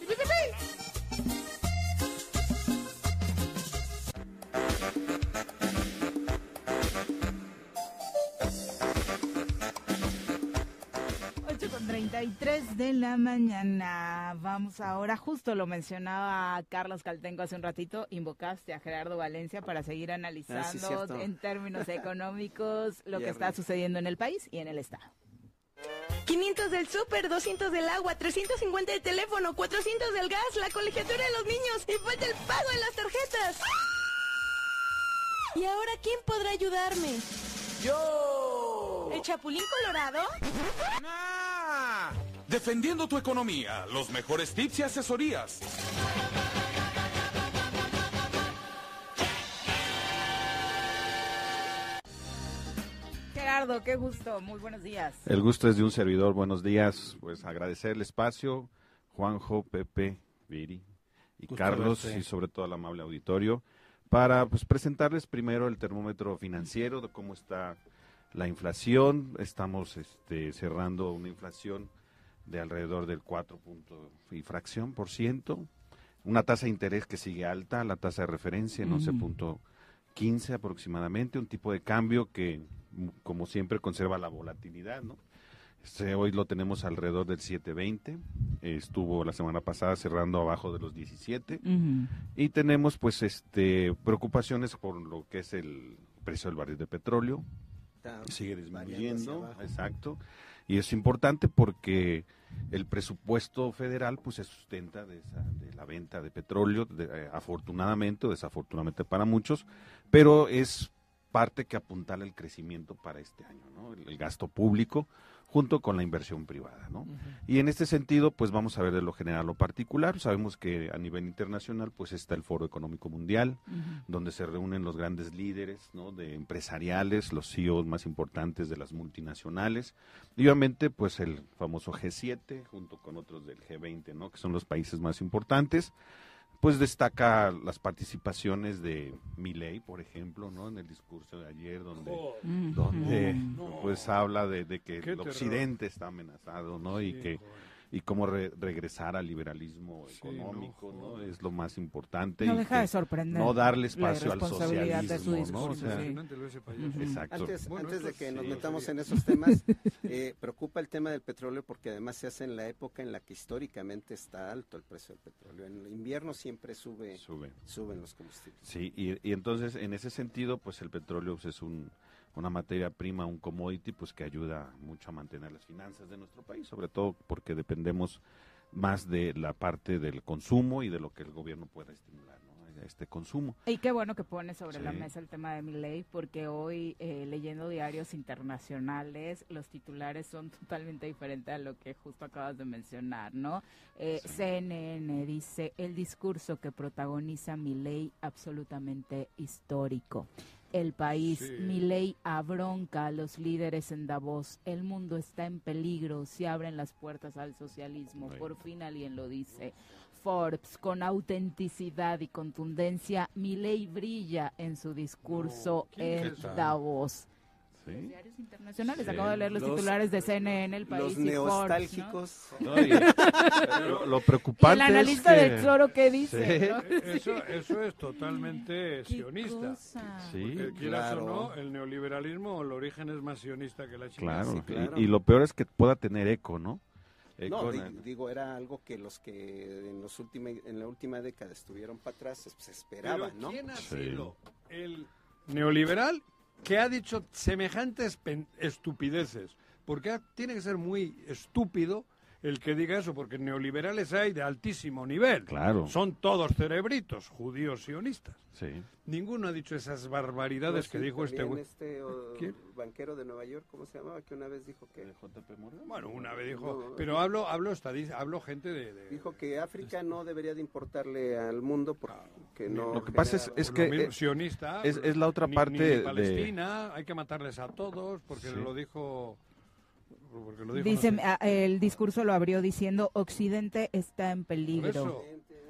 De la mañana. Vamos ahora, justo lo mencionaba Carlos Caltengo hace un ratito, invocaste a Gerardo Valencia para seguir analizando ah, en términos económicos lo que está sucediendo en el país y en el Estado. 500 del súper, 200 del agua, 350 del teléfono, 400 del gas, la colegiatura de los niños y falta el pago de las tarjetas. ¿Y ahora quién podrá ayudarme? ¡Yo! ¿El Chapulín Colorado? ¡Nah! Defendiendo tu economía, los mejores tips y asesorías. Gerardo, qué gusto, muy buenos días. El gusto es de un servidor, buenos días. Pues agradecer el espacio, Juanjo, Pepe, Viri y Carlos y sobre todo al amable auditorio para pues, presentarles primero el termómetro financiero de cómo está la inflación. Estamos este, cerrando una inflación de alrededor del 4 y fracción por ciento. Una tasa de interés que sigue alta, la tasa de referencia en 11.15 aproximadamente. Un tipo de cambio que, como siempre, conserva la volatilidad, ¿no? Este, hoy lo tenemos alrededor del 7.20, estuvo la semana pasada cerrando abajo de los 17 y tenemos pues este preocupaciones por lo que es el precio del barril de petróleo, sigue disminuyendo, exacto, y es importante porque el presupuesto federal pues se sustenta de, la venta de petróleo, eh, afortunadamente o desafortunadamente para muchos, pero es parte que apuntala el crecimiento para este año, ¿no? el gasto público junto con la inversión privada. ¿no? Y en este sentido, pues vamos a ver de lo general lo particular. Sabemos que a nivel internacional, pues está el Foro Económico Mundial, donde se reúnen los grandes líderes ¿no? de empresariales, los CEOs más importantes de las multinacionales, y obviamente, pues el famoso G7, junto con otros del G20, ¿no? que son los países más importantes pues destaca las participaciones de Milei, por ejemplo, ¿no? En el discurso de ayer, donde, donde pues habla de, que el occidente está amenazado, ¿no? y que y cómo regresar al liberalismo económico, no, Es lo más importante. No deja de sorprender. No darle espacio al socialismo, ¿no? Exacto. Antes, de que nos metamos en esos temas, eh, preocupa el tema del petróleo porque además se hace en la época en la que históricamente está alto el precio del petróleo. En el invierno siempre sube, sube. suben los combustibles. Sí, y, y entonces en ese sentido, pues el petróleo pues, es un una materia prima, un commodity, pues que ayuda mucho a mantener las finanzas de nuestro país, sobre todo porque dependemos más de la parte del consumo y de lo que el gobierno pueda estimular este consumo. Y qué bueno que pone sobre la mesa el tema de mi ley, porque hoy eh, leyendo diarios internacionales, los titulares son totalmente diferentes a lo que justo acabas de mencionar, ¿no? Eh, CNN dice, el discurso que protagoniza mi ley absolutamente histórico el país. mi ley abronca a los líderes en Davos. El mundo está en peligro. Se abren las puertas al socialismo. Por fin alguien lo dice. Forbes, con autenticidad y contundencia, mi ley brilla en su discurso en Davos diarios internacionales. Acabo de leer los, titulares de CNN, El País los neostálgicos. lo, preocupante El analista del Tesoro, ¿qué dice? Eso, eso, es totalmente sionista. Sí, claro. o no, el neoliberalismo, el origen es más sionista que la China. Claro, Y, lo peor es que pueda tener eco, ¿no? no, digo, era algo que los que en, los en la última década estuvieron para atrás se pues, esperaban, ¿no? ¿Quién ha sido el neoliberal que ha dicho semejantes estupideces, porque tiene que ser muy estúpido el que diga eso, porque neoliberales hay de altísimo nivel. Claro. Son todos cerebritos, judíos sionistas. Sí. Ninguno ha dicho esas barbaridades que dijo este güey. Este banquero de Nueva York, ¿cómo se llamaba? Que una vez dijo que... JP Morgan? Bueno, una vez dijo... pero hablo, hablo, hablo gente de, Dijo que África no debería de importarle al mundo porque no... Lo que pasa es, que... sionista. Es, es, la otra parte de... Palestina, hay que matarles a todos, porque lo dijo Dice, el discurso lo abrió diciendo, Occidente está en peligro.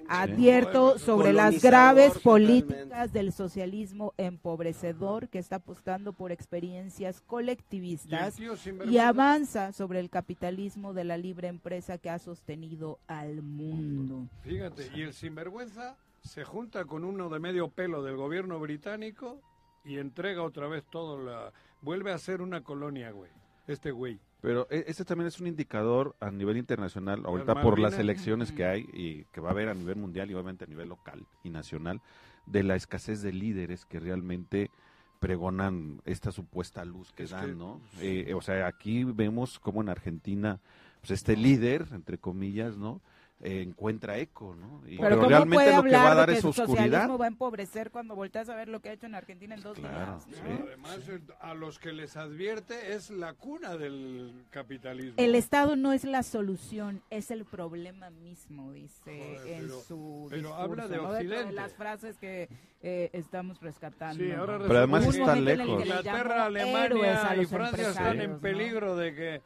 Advierto sobre las graves políticas del socialismo empobrecedor que está apostando por experiencias colectivistas y, avanza sobre el capitalismo de la libre empresa que ha sostenido al mundo. Fíjate, y el sinvergüenza se junta con uno de medio pelo del gobierno británico y entrega otra vez todo la... Vuelve a ser una colonia, güey. Este güey. Pero e, este también es un indicador a nivel internacional, ahorita por las elecciones que hay y que va a haber a nivel mundial y obviamente a nivel local y nacional, de la escasez de líderes que realmente pregonan esta supuesta luz que dan, ¿no? Eh, o sea, aquí vemos como en Argentina, pues este líder, entre comillas, ¿no? Eh, encuentra eco, ¿no? pero, realmente lo que va a dar es oscuridad. El socialismo va a empobrecer cuando volteas a ver lo que ha hecho en Argentina en dos claro, días. Además, a los que les advierte es la cuna del capitalismo. El Estado no es la solución, es el problema mismo, dice en su Pero habla de Occidente. las frases que eh, estamos rescatando. Sí, ahora pero además está lejos. Inglaterra, Alemania y Francia están en peligro de que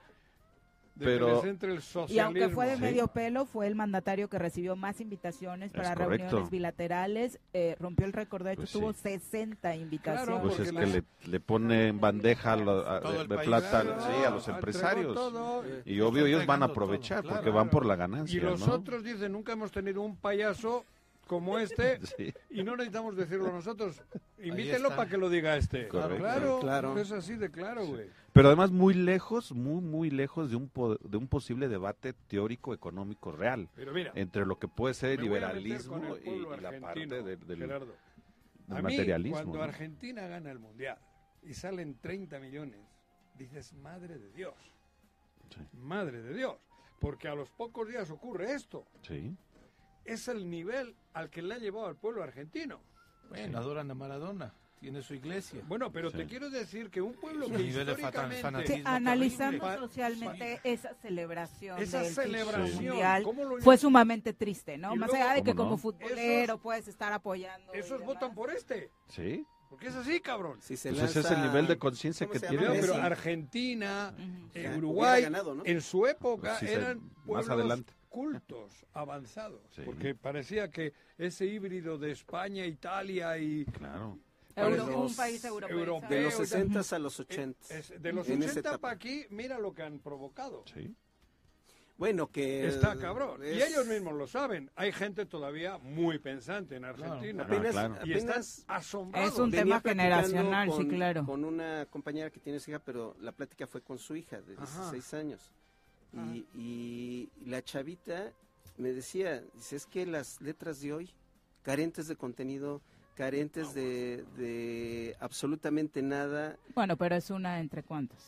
pero y aunque fue de medio pelo, fue el mandatario que recibió más invitaciones para reuniones bilaterales, eh, rompió el récord, de hecho pues tuvo 60 invitaciones. pues es que le, pone en bandeja de, plata a los empresarios. y obvio ellos van a aprovechar porque van por la ganancia. Y los otros dicen, nunca hemos tenido un payaso como este y no necesitamos decirlo nosotros. Invítelo para que lo diga este. Claro, claro. Es así de claro, güey. Pero además muy lejos, muy, muy lejos de un, de un posible debate teórico económico real. entre lo que puede ser el liberalismo y, la parte del, materialismo. cuando Argentina gana el Mundial y salen 30 millones, dices, madre de Dios. Madre de Dios. Porque a los pocos días ocurre esto. Sí. Es el nivel al que le ha llevado al pueblo argentino. Bueno, adoran a Maradona tiene su iglesia. Bueno, pero te quiero decir que un pueblo que históricamente... analizando socialmente esa celebración esa celebración mundial fue sumamente triste, ¿no? Más allá de que como futbolero puedes estar apoyando. Esos votan por este. Sí. Porque es así, cabrón. Si se pues ese es el nivel de conciencia que tiene. Pero Argentina, Uruguay, en su época pues eran pueblos más adelante. Cultos, avanzados. Porque parecía que ese híbrido de España, Italia y... Claro un país europeo. De los 60 a los 80. de los 80 para aquí, mira lo que han provocado. Sí. Bueno, que... Está cabrón. Y ellos mismos lo saben. Hay gente todavía muy pensante en Argentina. Apenas, Y apenas asombrados. Es un Venía tema generacional, sí, con- claro. Con una compañera que tiene su hija, pero la plática fue con su hija de Ajá. 16 años. Y, y la chavita me decía, dice, es que las letras de hoy, carentes de contenido, carentes de, de absolutamente nada, Bueno, pero es una entre cuantos.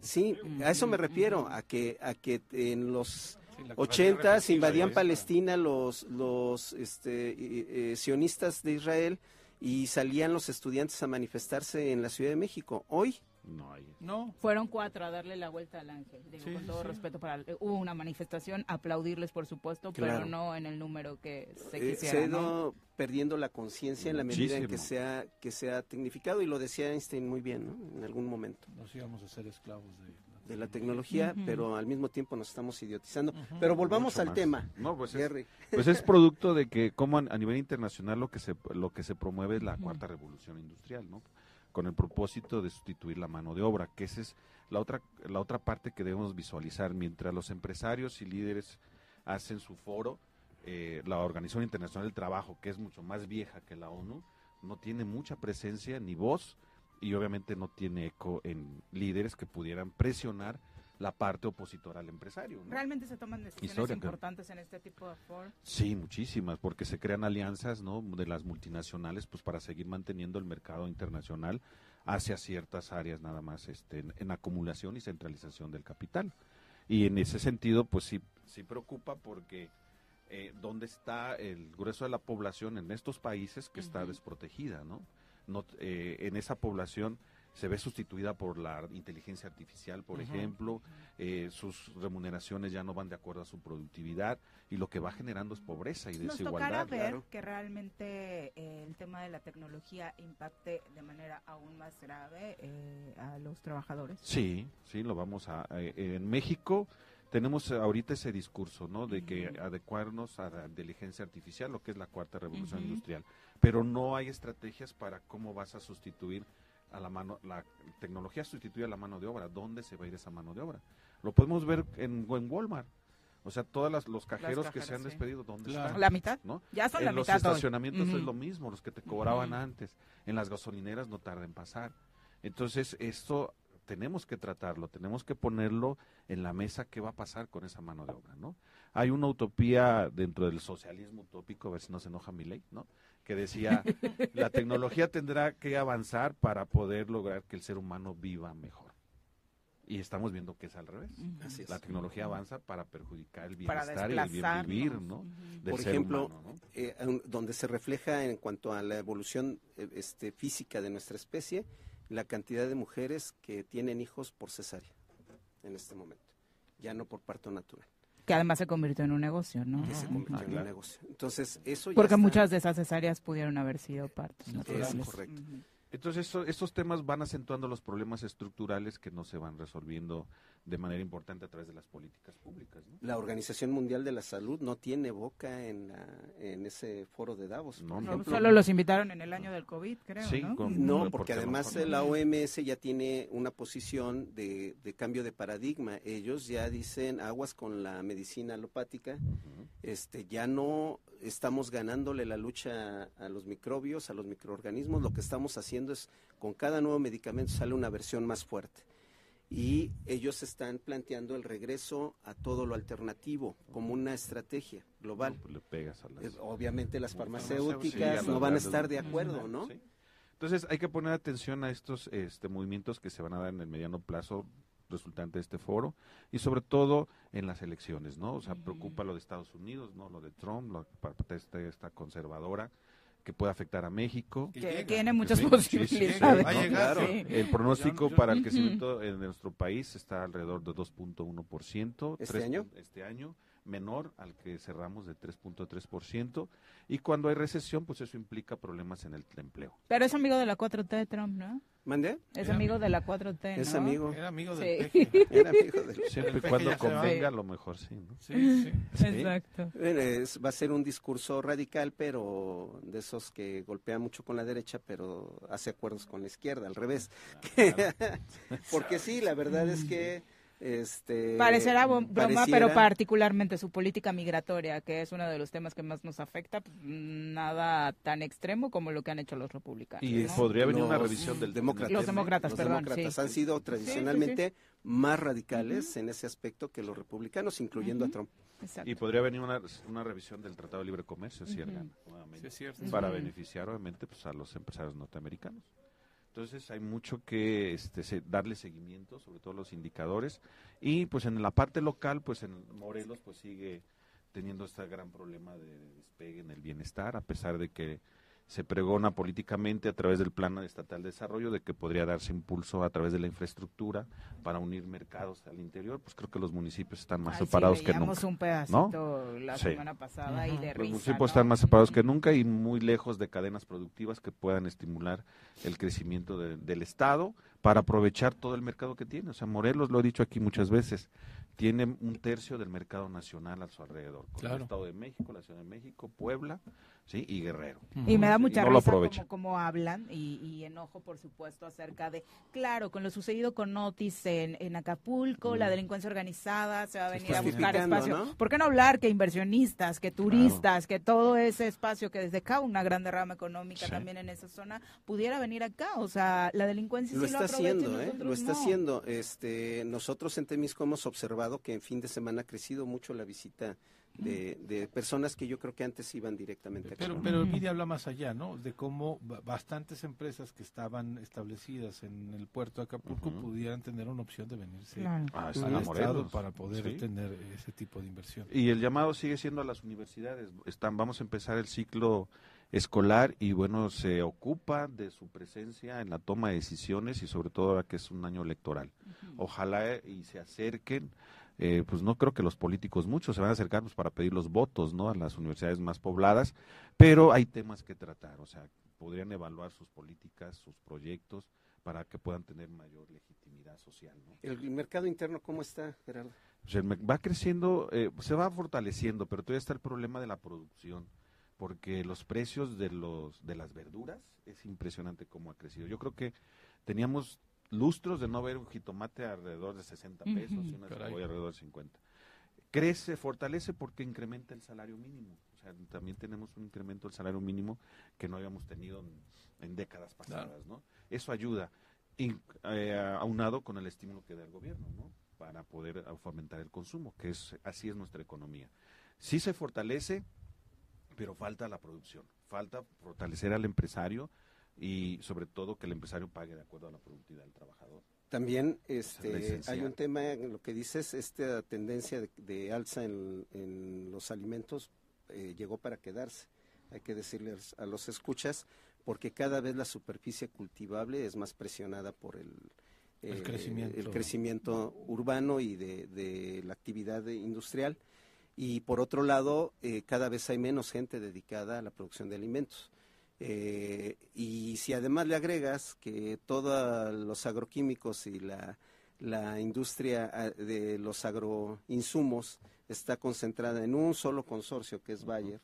Sí, a eso me refiero, a que a que en los la 80 represiva invadían. Palestina los los este, eh, eh, sionistas de Israel y salían los estudiantes a manifestarse en la Ciudad de México. Hoy No hay. No. Fueron cuatro a darle la vuelta al ángel. Digo, Sí, con todo sí. respeto para eh, hubo una manifestación, aplaudirles por supuesto, Claro. pero no en el número que se eh, quisiera. se ha ¿no? ido perdiendo la conciencia en la medida en que se ha que se ha tecnificado y lo decía Einstein muy bien, ¿no? En algún momento. Nos íbamos a ser esclavos de... de la tecnología, pero al mismo tiempo nos estamos idiotizando. Pero volvamos Mucho al más. tema. No, pues es, pues es producto de que como a, a nivel internacional lo que se lo que se promueve es la cuarta revolución industrial, ¿no? Con el propósito de sustituir la mano de obra, que esa es la otra la otra parte que debemos visualizar. Mientras los empresarios y líderes hacen su foro eh, la Organización Internacional del Trabajo, que es mucho más vieja que la ONU, no tiene mucha presencia ni voz y obviamente no tiene eco en líderes que pudieran presionar la parte opositora al empresario. ¿no? Realmente se toman decisiones importantes en este tipo de foros. Sí, muchísimas, porque se crean alianzas ¿no? de las multinacionales pues para seguir manteniendo el mercado internacional hacia ciertas áreas nada más este, en, en acumulación y centralización del capital. Y en ese sentido, pues sí, sí preocupa porque eh, dónde está el grueso de la población en estos países que está desprotegida, ¿no? no eh, en esa población se ve sustituida por la inteligencia artificial, por ejemplo, eh, sus remuneraciones ya no van de acuerdo a su productividad y lo que va generando es pobreza y Nos tocará desigualdad. ver que realmente eh, el tema de la tecnología impacte de manera aún más grave eh, a los trabajadores. Sí, sí, lo vamos a... eh, en México tenemos ahorita ese discurso, ¿no? De que adecuarnos a la inteligencia artificial, lo que es la cuarta revolución industrial. Pero no hay estrategias para cómo vas a sustituir a la mano, la tecnología sustituye a la mano de obra. ¿Dónde se va a ir esa mano de obra? Lo podemos ver en, en Walmart. O sea, todos los cajeros que se han despedido, ¿dónde Claro. están? La mitad. ¿No? Ya son en la los mitad hoy. estacionamientos es lo mismo, los que te cobraban antes. En las gasolineras no tarda en pasar. Entonces, esto tenemos que tratarlo, tenemos que ponerlo en la mesa qué va a pasar con esa mano de obra, ¿no? Hay una utopía dentro del socialismo utópico, a ver si no se enoja mi ley, ¿no? Que decía, la tecnología tendrá que avanzar para poder lograr que el ser humano viva mejor. Y estamos viendo que es al revés. Así es. La tecnología avanza para perjudicar el bienestar y el bien vivir. ¿no? Del Por ser ejemplo, humano, ¿no? eh, donde se refleja en cuanto a la evolución eh, este, física de nuestra especie, la cantidad de mujeres que tienen hijos por cesárea en este momento, ya no por parto natural. Que además se convirtió en un negocio, ¿no? que se convirtió en un negocio. Entonces, eso ya Porque está- muchas de esas cesáreas pudieron haber sido partos naturales. correcto. Ujú. Entonces, eso- estos temas van acentuando los problemas estructurales que no se van resolviendo de manera importante a través de las políticas públicas. ¿no? La Organización Mundial de la Salud no tiene boca en, la- en ese foro de Davos. No. Solo los invitaron en el año del COVID, creo, Sí, ¿no? con- Ujú. No, Porque además la OMS ya tiene una posición de, de cambio de paradigma. Ellos ya dicen aguas con la medicina alopática. Este, ya no estamos ganándole la lucha a los microbios, a los microorganismos. Lo que estamos haciendo es con cada nuevo medicamento sale una versión más fuerte. Y ellos están planteando el regreso a todo lo alternativo como una estrategia global. No, pues le pegas a las- Eh, Obviamente las farmacéuticas no van a estar de acuerdo, ¿no? Sí. Entonces hay que poner atención a estos este, movimientos que se van a dar en el mediano plazo resultante de este foro y sobre todo en las elecciones, ¿no? O sea, preocupa lo de Estados Unidos, ¿no? Lo de Trump, lo esta, esta conservadora que puede afectar a México. Que tiene muchas posibilidades. El pronóstico Yo- para el crecimiento en nuestro país está alrededor de 2.1%. ¿Este tres- año? Este año menor al que cerramos de 3.3%. Y cuando hay recesión, pues eso implica problemas en el empleo. Pero es amigo de la 4T Trump, ¿no? ¿Mande? Es amigo de la 4T, ¿no? Es amigo. Era amigo Sí. del peje. Era amigo del- Siempre y cuando convenga, a lo mejor sí, ¿no? Sí, sí. Sí. Exacto. Bueno, es- va a ser un discurso radical, pero de esos que golpea mucho con la derecha, pero hace acuerdos con la izquierda, al revés. Porque sí, la verdad es que Este, Parecerá broma, pareciera- pero particularmente su política migratoria, que es uno de los temas que más nos afecta, pues, nada tan extremo como lo que han hecho los republicanos. Y ¿no? podría venir una revisión del demócratas. Los demócratas, Los perdón, demócratas sí. han sido Sí, sí, tradicionalmente más radicales en ese aspecto que los republicanos, incluyendo a Trump. Y podría venir una, una revisión del Tratado de Libre Comercio, si él Ujú. gana, nuevamente, Sí, es cierto. para beneficiar obviamente pues, a los empresarios norteamericanos. Entonces hay mucho que este, darle seguimiento, sobre todo los indicadores. Y pues en la parte local, pues en Morelos pues sigue teniendo este gran problema de despegue en el bienestar, a pesar de que se pregona políticamente a través del Plan Estatal de Desarrollo de que podría darse impulso a través de la infraestructura para unir mercados al interior, pues creo que los municipios están más Ay, sí, separados que nunca. un ¿no? pedacito la Sí. semana pasada y de Los risa, municipios ¿no? están más separados que nunca y muy lejos de cadenas productivas que puedan estimular el crecimiento de- del Estado para aprovechar todo el mercado que tiene. O sea, Morelos, lo he dicho aquí muchas veces, tiene un tercio del mercado nacional a su alrededor. Con el Claro. Estado de México, la Ciudad de México, Puebla ¿sí? y Guerrero. Y me da mucha no lo risa aprovecha. como, como hablan y, y enojo, por supuesto, acerca de, claro, con lo sucedido con Otis en, en Acapulco, la delincuencia organizada se va a venir a buscar espacio. ¿no? ¿Por qué no hablar que inversionistas, que turistas, que todo ese espacio que desde acá una gran derrama económica Sí. también en esa zona pudiera venir acá? O sea, la delincuencia Lo sí está lo haciendo, ¿eh? Lo está no. haciendo. Este, nosotros en Temisco hemos observado que en fin de semana ha crecido mucho la visita de, de personas que yo creo que antes iban directamente a Pero, Cancún. pero Miri habla más allá, ¿no? De cómo ba- bastantes empresas que estaban establecidas en el puerto de Acapulco pudieran tener una opción de venirse Claro. Ah, al a Estado para poder Sí. tener ese tipo de inversión. Y el llamado sigue siendo a las universidades. Están, vamos a empezar el ciclo escolar y bueno, se ocupa de su presencia en la toma de decisiones y sobre todo ahora que es un año electoral. Ojalá y se acerquen, eh, pues no creo que los políticos muchos se van a acercar pues, para pedir los votos, ¿no? A las universidades más pobladas, pero hay temas que tratar, o sea, podrían evaluar sus políticas, sus proyectos para que puedan tener mayor legitimidad social, ¿no? ¿El mercado interno cómo está, Gerardo? O sea, el merc- va creciendo, eh, se va fortaleciendo, pero todavía está el problema de la producción, porque los precios de los de las verduras es impresionante cómo ha crecido. Yo creo que teníamos lustros de no ver un jitomate alrededor de 60 pesos y una cebolla alrededor de 50. Crece, fortalece porque incrementa el salario mínimo. O sea, también tenemos un incremento del salario mínimo que no habíamos tenido en, en décadas pasadas, ¿no? Eso ayuda, y, eh, aunado con el estímulo que da el gobierno, ¿no? Para poder eh, fomentar el consumo, que es así es nuestra economía. Sí se fortalece, pero falta la producción, falta fortalecer al empresario y sobre todo que el empresario pague de acuerdo a la productividad del trabajador. También es este, hay un tema en lo que dices, esta tendencia de, de alza en, en los alimentos eh, llegó para quedarse. Hay que decirles a los escuchas, porque cada vez la superficie cultivable es más presionada por el, El eh, crecimiento. el crecimiento urbano y de, de la actividad industrial. Y por otro lado, eh, cada vez hay menos gente dedicada a la producción de alimentos. Eh, y si además le agregas que todos los agroquímicos y la, la industria ah, de los agroinsumos está concentrada en un solo consorcio que es Bayer,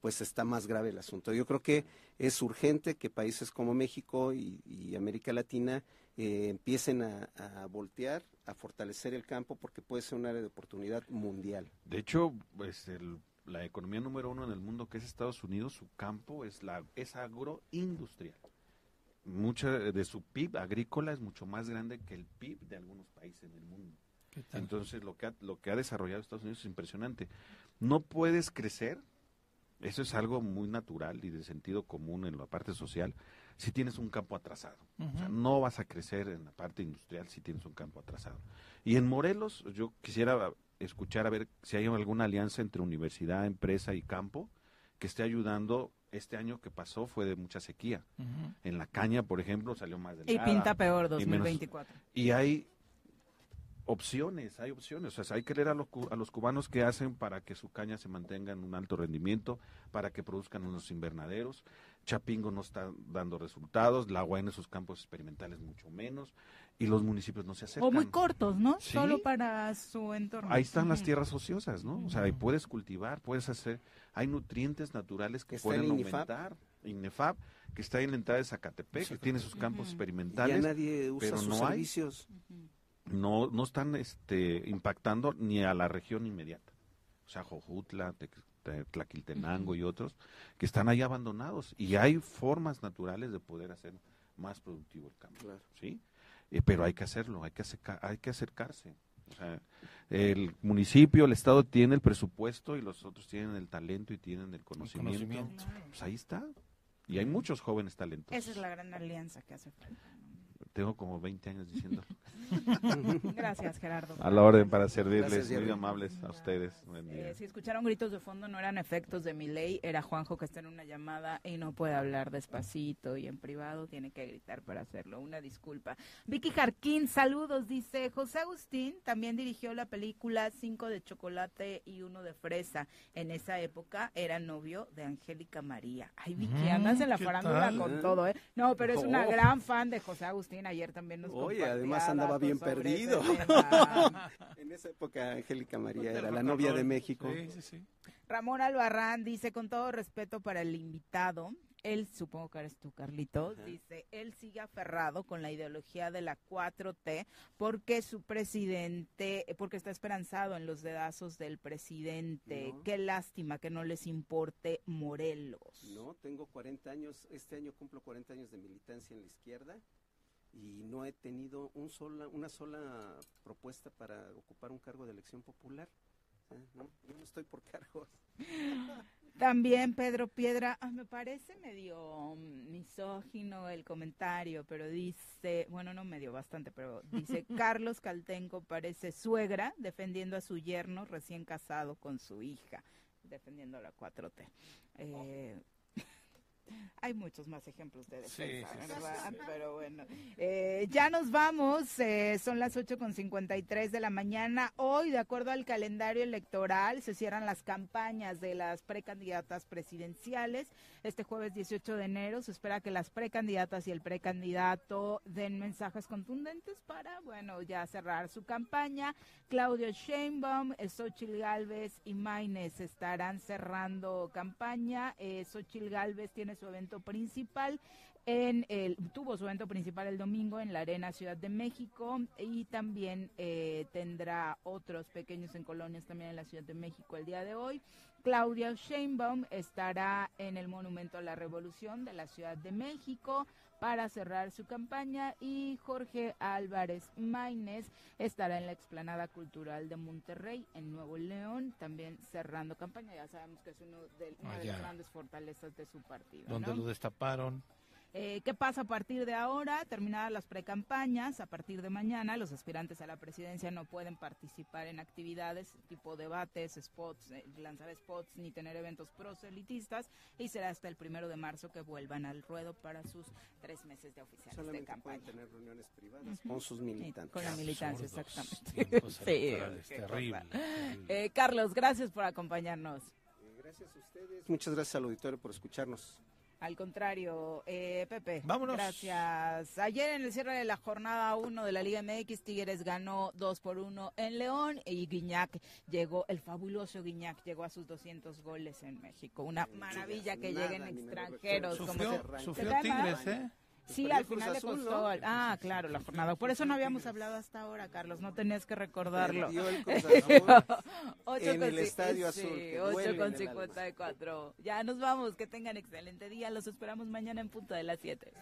pues está más grave el asunto. Yo creo que es urgente que países como México y, y América Latina eh, empiecen a, a voltear, a fortalecer el campo, porque puede ser un área de oportunidad mundial. De hecho, pues el- la economía número uno en el mundo, que es Estados Unidos, su campo es la es agroindustrial. Mucha de su PIB agrícola es mucho más grande que el PIB de algunos países en el mundo. Entonces, lo que ha, lo que ha desarrollado Estados Unidos es impresionante. No puedes crecer, eso es algo muy natural y de sentido común en la parte social, si tienes un campo atrasado. O sea, no vas a crecer en la parte industrial si tienes un campo atrasado. Y en Morelos, yo quisiera escuchar a ver si hay alguna alianza entre universidad, empresa y campo que esté ayudando. Este año que pasó fue de mucha sequía. En la caña, por ejemplo, salió más Y delgada. pinta peor y menos- 2024. y hay opciones, hay opciones. O sea, hay que leer a los, cu- a los cubanos que hacen para que su caña se mantenga en un alto rendimiento, para que produzcan unos invernaderos. Chapingo no está dando resultados, la agua en sus campos experimentales mucho menos, y los municipios no se acercan. O muy cortos, ¿no? Sí. Solo para su entorno. Ahí están las tierras ociosas, ¿no? O sea, ahí puedes cultivar, puedes hacer, hay nutrientes naturales que pueden aumentar. INEFAP, que está en la entrada de Zacatepec, que tiene sus campos Y experimentales. ya nadie usa pero sus no hay. servicios. no, no están este, impactando ni a la región inmediata. O sea, Jojutla, Tlaquiltenango y otros, que están ahí abandonados. Y hay formas naturales de poder hacer más productivo el cambio. ¿sí? Eh, pero hay que hacerlo, hay que, hay que acercarse. O sea, el municipio, el Estado tiene el presupuesto y los otros tienen el talento y tienen el conocimiento. Pues ahí está. Y hay muchos jóvenes talentos. Esa es la gran alianza que hace falta. Tengo como 20 años diciendo. Gracias, Gerardo. A la orden para servirles, muy amables a ustedes. Eh, si escucharon gritos de fondo, no eran efectos de mi ley, era Juanjo que está en una llamada y no puede hablar despacito y en privado tiene que gritar para hacerlo. Una disculpa. Vicky Jarquín, saludos, dice José Agustín, también dirigió la película Cinco de chocolate y uno de fresa. En esa época era novio de Angélica María. Ay, Vicky, andas en la farándula con todo, ¿eh? No, pero es una gran fan de José Agustín ayer también nos Oye, además andaba bien perdido. en esa época Angélica María era la novia de México. Ramón Albarrán dice, con todo respeto para el invitado, él, supongo que eres tú, Carlitos, dice, él sigue aferrado con la ideología de la 4T porque su presidente, porque está esperanzado en los dedazos del presidente. Qué lástima que no les importe Morelos. No, tengo 40 años, este año cumplo 40 años de militancia en la izquierda y no he tenido un sola, una sola propuesta para ocupar un cargo de elección popular. no, yo no estoy por cargos. También Pedro Piedra, ah, me parece medio misógino el comentario, pero dice, bueno, no medio bastante, pero dice, Carlos Caltenco parece suegra defendiendo a su yerno recién casado con su hija, defendiendo la 4T. Eh, hay muchos más ejemplos de defensa, ¿verdad? Pero bueno, eh, ya nos vamos, eh, son las 8.53 de la mañana. Hoy, de acuerdo al calendario electoral, se cierran las campañas de las precandidatas presidenciales. Este jueves 18 de enero se espera que las precandidatas y el precandidato den mensajes contundentes para, bueno, ya cerrar su campaña. Claudio Sheinbaum, Xochil Gálvez y Maines estarán cerrando campaña. Eh, Xochil Gálvez tiene su evento principal en el, tuvo su evento principal el domingo en la Arena Ciudad de México y también eh, tendrá otros pequeños en colonias también en la Ciudad de México el día de hoy. Claudia Sheinbaum estará en el Monumento a la Revolución de la Ciudad de México para cerrar su campaña y Jorge Álvarez Maínez estará en la explanada cultural de Monterrey en Nuevo León también cerrando campaña. Ya sabemos que es uno de, una de las grandes fortalezas de su partido donde lo destaparon eh, ¿Qué pasa a partir de ahora? Terminadas las precampañas, a partir de mañana los aspirantes a la presidencia no pueden participar en actividades tipo debates, spots, eh, lanzar spots ni tener eventos proselitistas y será hasta el primero de marzo que vuelvan al ruedo para sus tres meses de oficiales de campaña. Pueden tener reuniones privadas con sus militantes. con la militancia, exactamente. sí, terrible, eh, Carlos, gracias por acompañarnos. gracias a ustedes. Muchas gracias al auditorio por escucharnos. Al contrario, eh, Pepe. Vámonos. Gracias. Ayer en el cierre de la jornada 1 de la Liga MX, Tigres ganó 2 por 1 en León y Guiñac llegó, el fabuloso Guiñac llegó a sus 200 goles en México. Una maravilla que lleguen extranjeros. Sufrió, como sufrió Tigres, ¿eh? Pues sí, al final Cruz de Azul, costó. ¿no? Ah, claro, la jornada. Por eso no habíamos hablado hasta ahora, Carlos. No tenías que recordarlo. Perdió el en el Estadio Azul. Sí, Ya nos vamos. Que tengan excelente día. Los esperamos mañana en punto de las 7.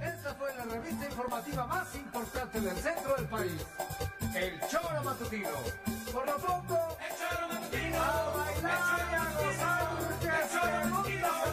Esta fue la revista informativa más importante del centro del país. El Choro Matutino. Por lo pronto, el Choro Matutino. A bailar y a gozar. El Choro Matutino.